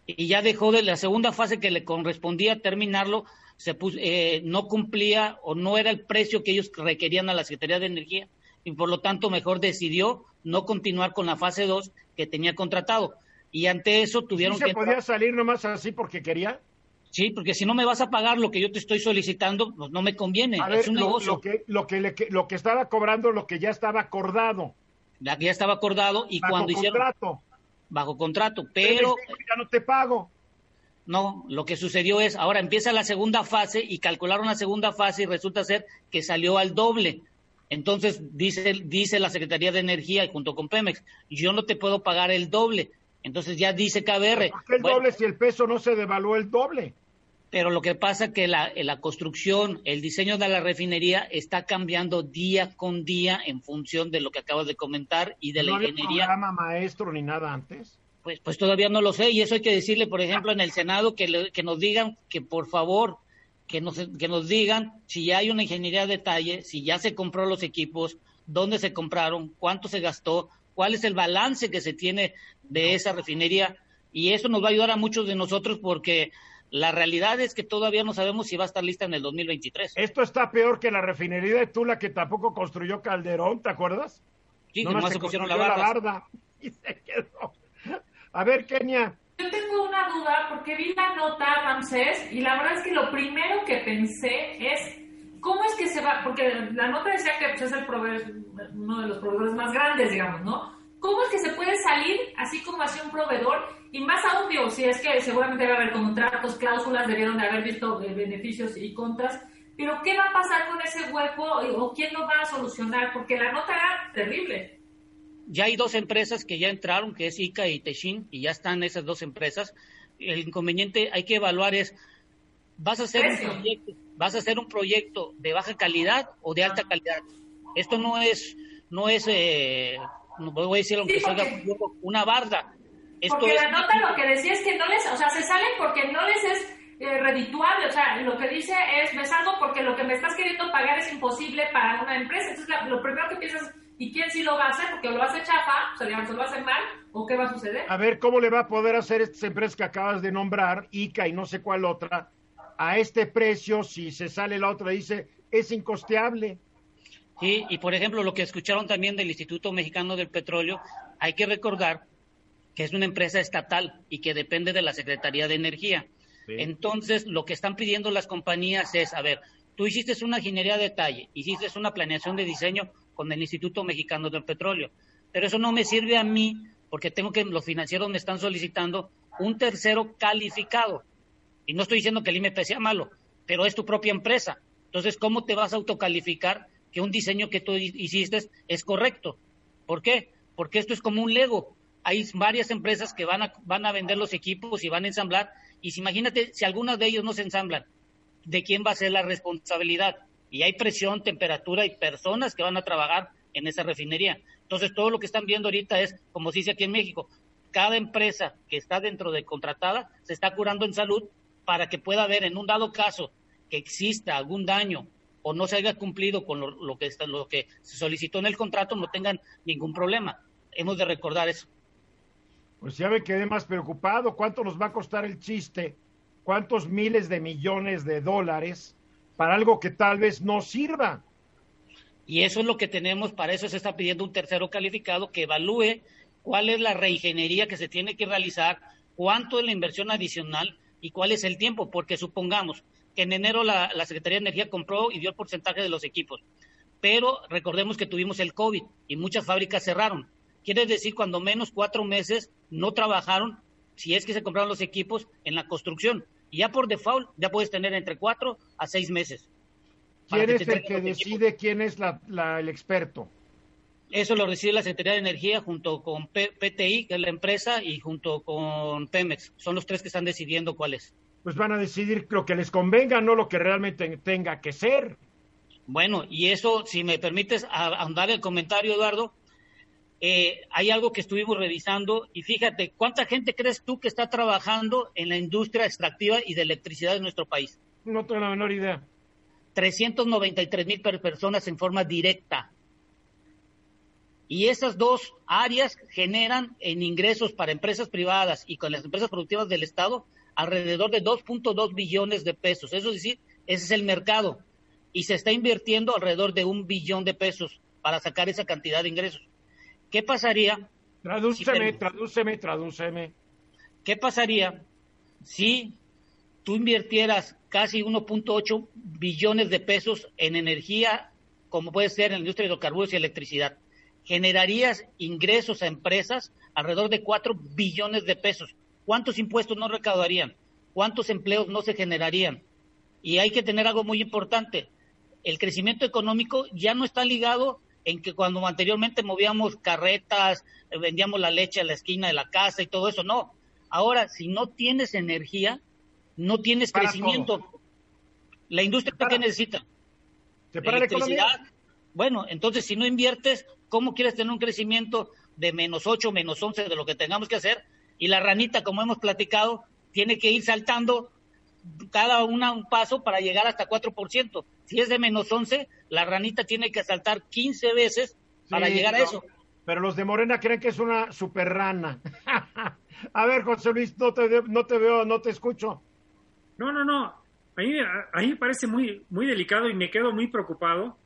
ya dejó de la segunda fase que le correspondía terminarlo, se puso, eh, no cumplía o no era el precio que ellos requerían a la Secretaría de Energía y por lo tanto mejor decidió no continuar con la fase 2 que tenía contratado. Y ante eso tuvieron ¿Sí que... ¿Se podía salir nomás así porque quería? Sí, porque si no me vas a pagar lo que yo te estoy solicitando, pues no me conviene. es un negocio. Lo que, lo, que lo que estaba cobrando, lo que ya estaba acordado. Que ya estaba acordado y bajo cuando contrato. Bajo contrato, pero... Ya no te pago. No, lo que sucedió es, ahora empieza la segunda fase y calcularon la segunda fase y resulta ser que salió al doble. Entonces dice, dice la Secretaría de Energía junto con Pemex, yo no te puedo pagar el doble. Entonces ya dice KBR. ¿Por qué el doble si el peso no se devaluó el doble? Pero lo que pasa es que la, la, construcción, el diseño de la refinería está cambiando día con día en función de lo que acabas de comentar y de la ingeniería. ¿No programa maestro ni nada antes? Pues, pues todavía no lo sé y eso hay que decirle, por ejemplo, en el Senado que, que nos digan que por favor que nos, que nos digan si ya hay una ingeniería de detalle, si ya se compró los equipos, dónde se compraron, cuánto se gastó, cuál es el balance que se tiene de esa refinería y eso nos va a ayudar a muchos de nosotros porque la realidad es que todavía no sabemos si va a estar lista en el 2023. Esto está peor que la refinería de Tula que tampoco construyó Calderón, ¿te acuerdas? Sí, no se, se pusieron la barda. [LAUGHS] Y se quedó. A ver, Kenia. Yo tengo una duda porque vi la nota, Ramsés, y la verdad es que lo primero que pensé es cómo es que se va, porque la nota decía que pues, es el proveedor, uno de los proveedores más grandes, digamos, ¿no? ¿Cómo es que se puede salir así como hacia un proveedor? Y más digo, si es que seguramente debe haber contratos, cláusulas, debieron de haber visto eh, beneficios y contras, pero ¿qué va a pasar con ese hueco o quién lo va a solucionar? Porque la nota era terrible. Ya hay dos empresas que ya entraron, que es ICA y Techin, y ya están esas dos empresas. El inconveniente hay que evaluar es, ¿vas a hacer, un proyecto, ¿vas a hacer un proyecto de baja calidad o de alta calidad? Esto no es, no es eh, voy a decir aunque una barda. Porque la nota lo que decía es que no les, o sea, se salen porque no les es eh, redituable, o sea, lo que dice es, me salgo porque lo que me estás queriendo pagar es imposible para una empresa. Entonces, lo primero que piensas, ¿y quién sí lo va a hacer? Porque lo hace chafa, o sea, digamos, lo va a hacer mal, ¿o qué va a suceder? A ver, ¿cómo le va a poder hacer estas empresas que acabas de nombrar, ICA y no sé cuál otra, a este precio si se sale la otra dice, es incosteable? Sí, y por ejemplo, lo que escucharon también del Instituto Mexicano del Petróleo, hay que recordar que es una empresa estatal y que depende de la Secretaría de Energía. Entonces, lo que están pidiendo las compañías es, a ver, tú hiciste una ingeniería de detalle, hiciste una planeación de diseño con el Instituto Mexicano del Petróleo, pero eso no me sirve a mí porque tengo que, los financieros me están solicitando un tercero calificado. Y no estoy diciendo que el IMP sea malo, pero es tu propia empresa. Entonces, ¿cómo te vas a autocalificar que un diseño que tú hiciste es correcto. ¿Por qué? Porque esto es como un Lego. Hay varias empresas que van a, van a vender los equipos y van a ensamblar. Y si imagínate, si algunas de ellos no se ensamblan, ¿de quién va a ser la responsabilidad? y hay presión, temperatura y personas que van a trabajar en esa refinería. Entonces, todo lo que están viendo ahorita es, como se dice aquí en México, cada empresa que está dentro de contratada se está curando en salud para que pueda haber, en un dado caso, que exista algún daño o no se haya cumplido con lo, que, está, lo que se solicitó en el contrato, no tengan ningún problema. Hemos de recordar eso. Pues ya me quedé más preocupado. ¿Cuánto nos va a costar el chiste? ¿Cuántos miles de millones de dólares para algo que tal vez no sirva? Y eso es lo que tenemos, para eso se está pidiendo un tercero calificado que evalúe cuál es la reingeniería que se tiene que realizar, cuánto es la inversión adicional y cuál es el tiempo, porque supongamos que en enero la, Secretaría de Energía compró y dio el porcentaje de los equipos, pero recordemos que tuvimos el COVID y muchas fábricas cerraron. Quiere decir, cuando menos cuatro meses no trabajaron, si es que se compraron los equipos en la construcción. Y ya por default, ya puedes tener entre cuatro a seis meses. ¿Quién es el que decide quién es el experto? Eso lo decide la Secretaría de Energía junto con PTI, que es la empresa, y junto con Pemex. Son los tres que están decidiendo cuál es. Pues van a decidir lo que les convenga, no lo que realmente tenga que ser. Bueno, y eso, si me permites ahondar el comentario, Eduardo, eh, hay algo que estuvimos revisando y fíjate, ¿cuánta gente crees tú que está trabajando en la industria extractiva y de electricidad de nuestro país? No tengo la menor idea. 393 mil personas en forma directa. Y esas dos áreas generan en ingresos para empresas privadas y con las empresas productivas del Estado alrededor de 2.2 billones de pesos. Eso es decir, ese es el mercado. Y se está invirtiendo alrededor de un billón de pesos para sacar esa cantidad de ingresos. ¿Qué pasaría? Tradúceme, tradúceme, tradúceme. ¿Qué pasaría si tú invirtieras casi 1.8 billones de pesos en energía, como puede ser en la industria de hidrocarburos y electricidad? Generarías ingresos a empresas alrededor de 4 billones de pesos. ¿Cuántos impuestos no recaudarían? ¿Cuántos empleos no se generarían? Y hay que tener algo muy importante. El crecimiento económico ya no está ligado en que cuando anteriormente movíamos carretas, eh, vendíamos la leche a la esquina de la casa y todo eso, no. Ahora, si no tienes energía, no tienes crecimiento. La industria ¿qué necesita? ¿Se para electricidad. bueno, entonces si no inviertes, ¿cómo quieres tener un crecimiento de menos 8, menos 11 de lo que tengamos que hacer? Y la ranita, como hemos platicado, tiene que ir saltando cada una un paso para llegar hasta 4%. Si es de menos 11, la ranita tiene que saltar 15 veces para llegar a eso. Pero los de Morena creen que es una super rana. [LAUGHS] a ver, José Luis, no te, no te veo, no te escucho. No, no, no. A mí, a mí me parece muy, muy delicado y me quedo muy preocupado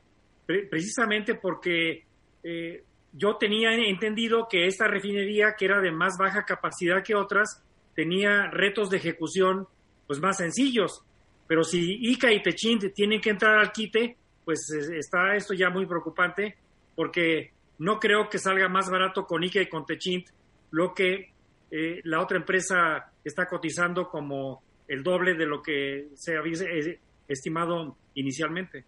precisamente porque eh, yo tenía entendido que esta refinería, que era de más baja capacidad que otras, tenía retos de ejecución pues más sencillos. Pero si Ica y Techint tienen que entrar al quite, pues está esto ya muy preocupante porque no creo que salga más barato con Ica y con Techint lo que eh, la otra empresa está cotizando como el doble de lo que se había eh, estimado inicialmente.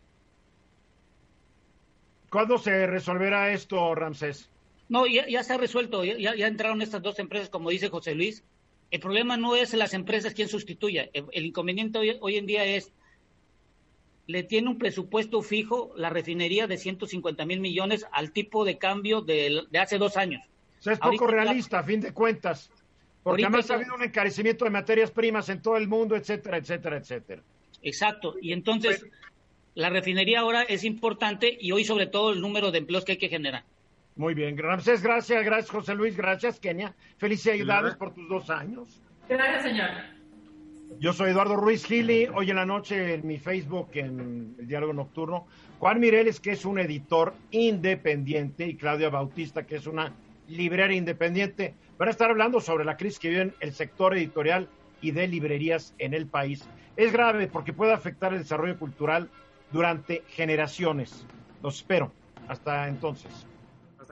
¿Cuándo se resolverá esto, Ramsés? No, ya, se ha resuelto, ya, ya, entraron estas dos empresas, como dice José Luis, el problema no es las empresas quien sustituya. El, inconveniente hoy, en día es, le tiene un presupuesto fijo la refinería de 150 mil millones al tipo de cambio de, hace dos años. O sea, es poco realista, a fin de cuentas. Porque además ha habido un encarecimiento de materias primas en todo el mundo, etcétera, etcétera, etcétera. Exacto. Y entonces, la refinería ahora es importante y hoy sobre todo el número de empleos que hay que generar. Muy bien, Ramsés, gracias, gracias José Luis, gracias Kenia. Felicidades por tus dos años. Gracias, señor. Yo soy Eduardo Ruiz Gili, hoy en la noche en mi Facebook, en el Diálogo Nocturno, Juan Mireles, que es un editor independiente, y Claudia Bautista, que es una librería independiente, van a estar hablando sobre la crisis que vive en el sector editorial y de librerías en el país. Es grave porque puede afectar el desarrollo cultural durante generaciones. Los espero. Hasta entonces.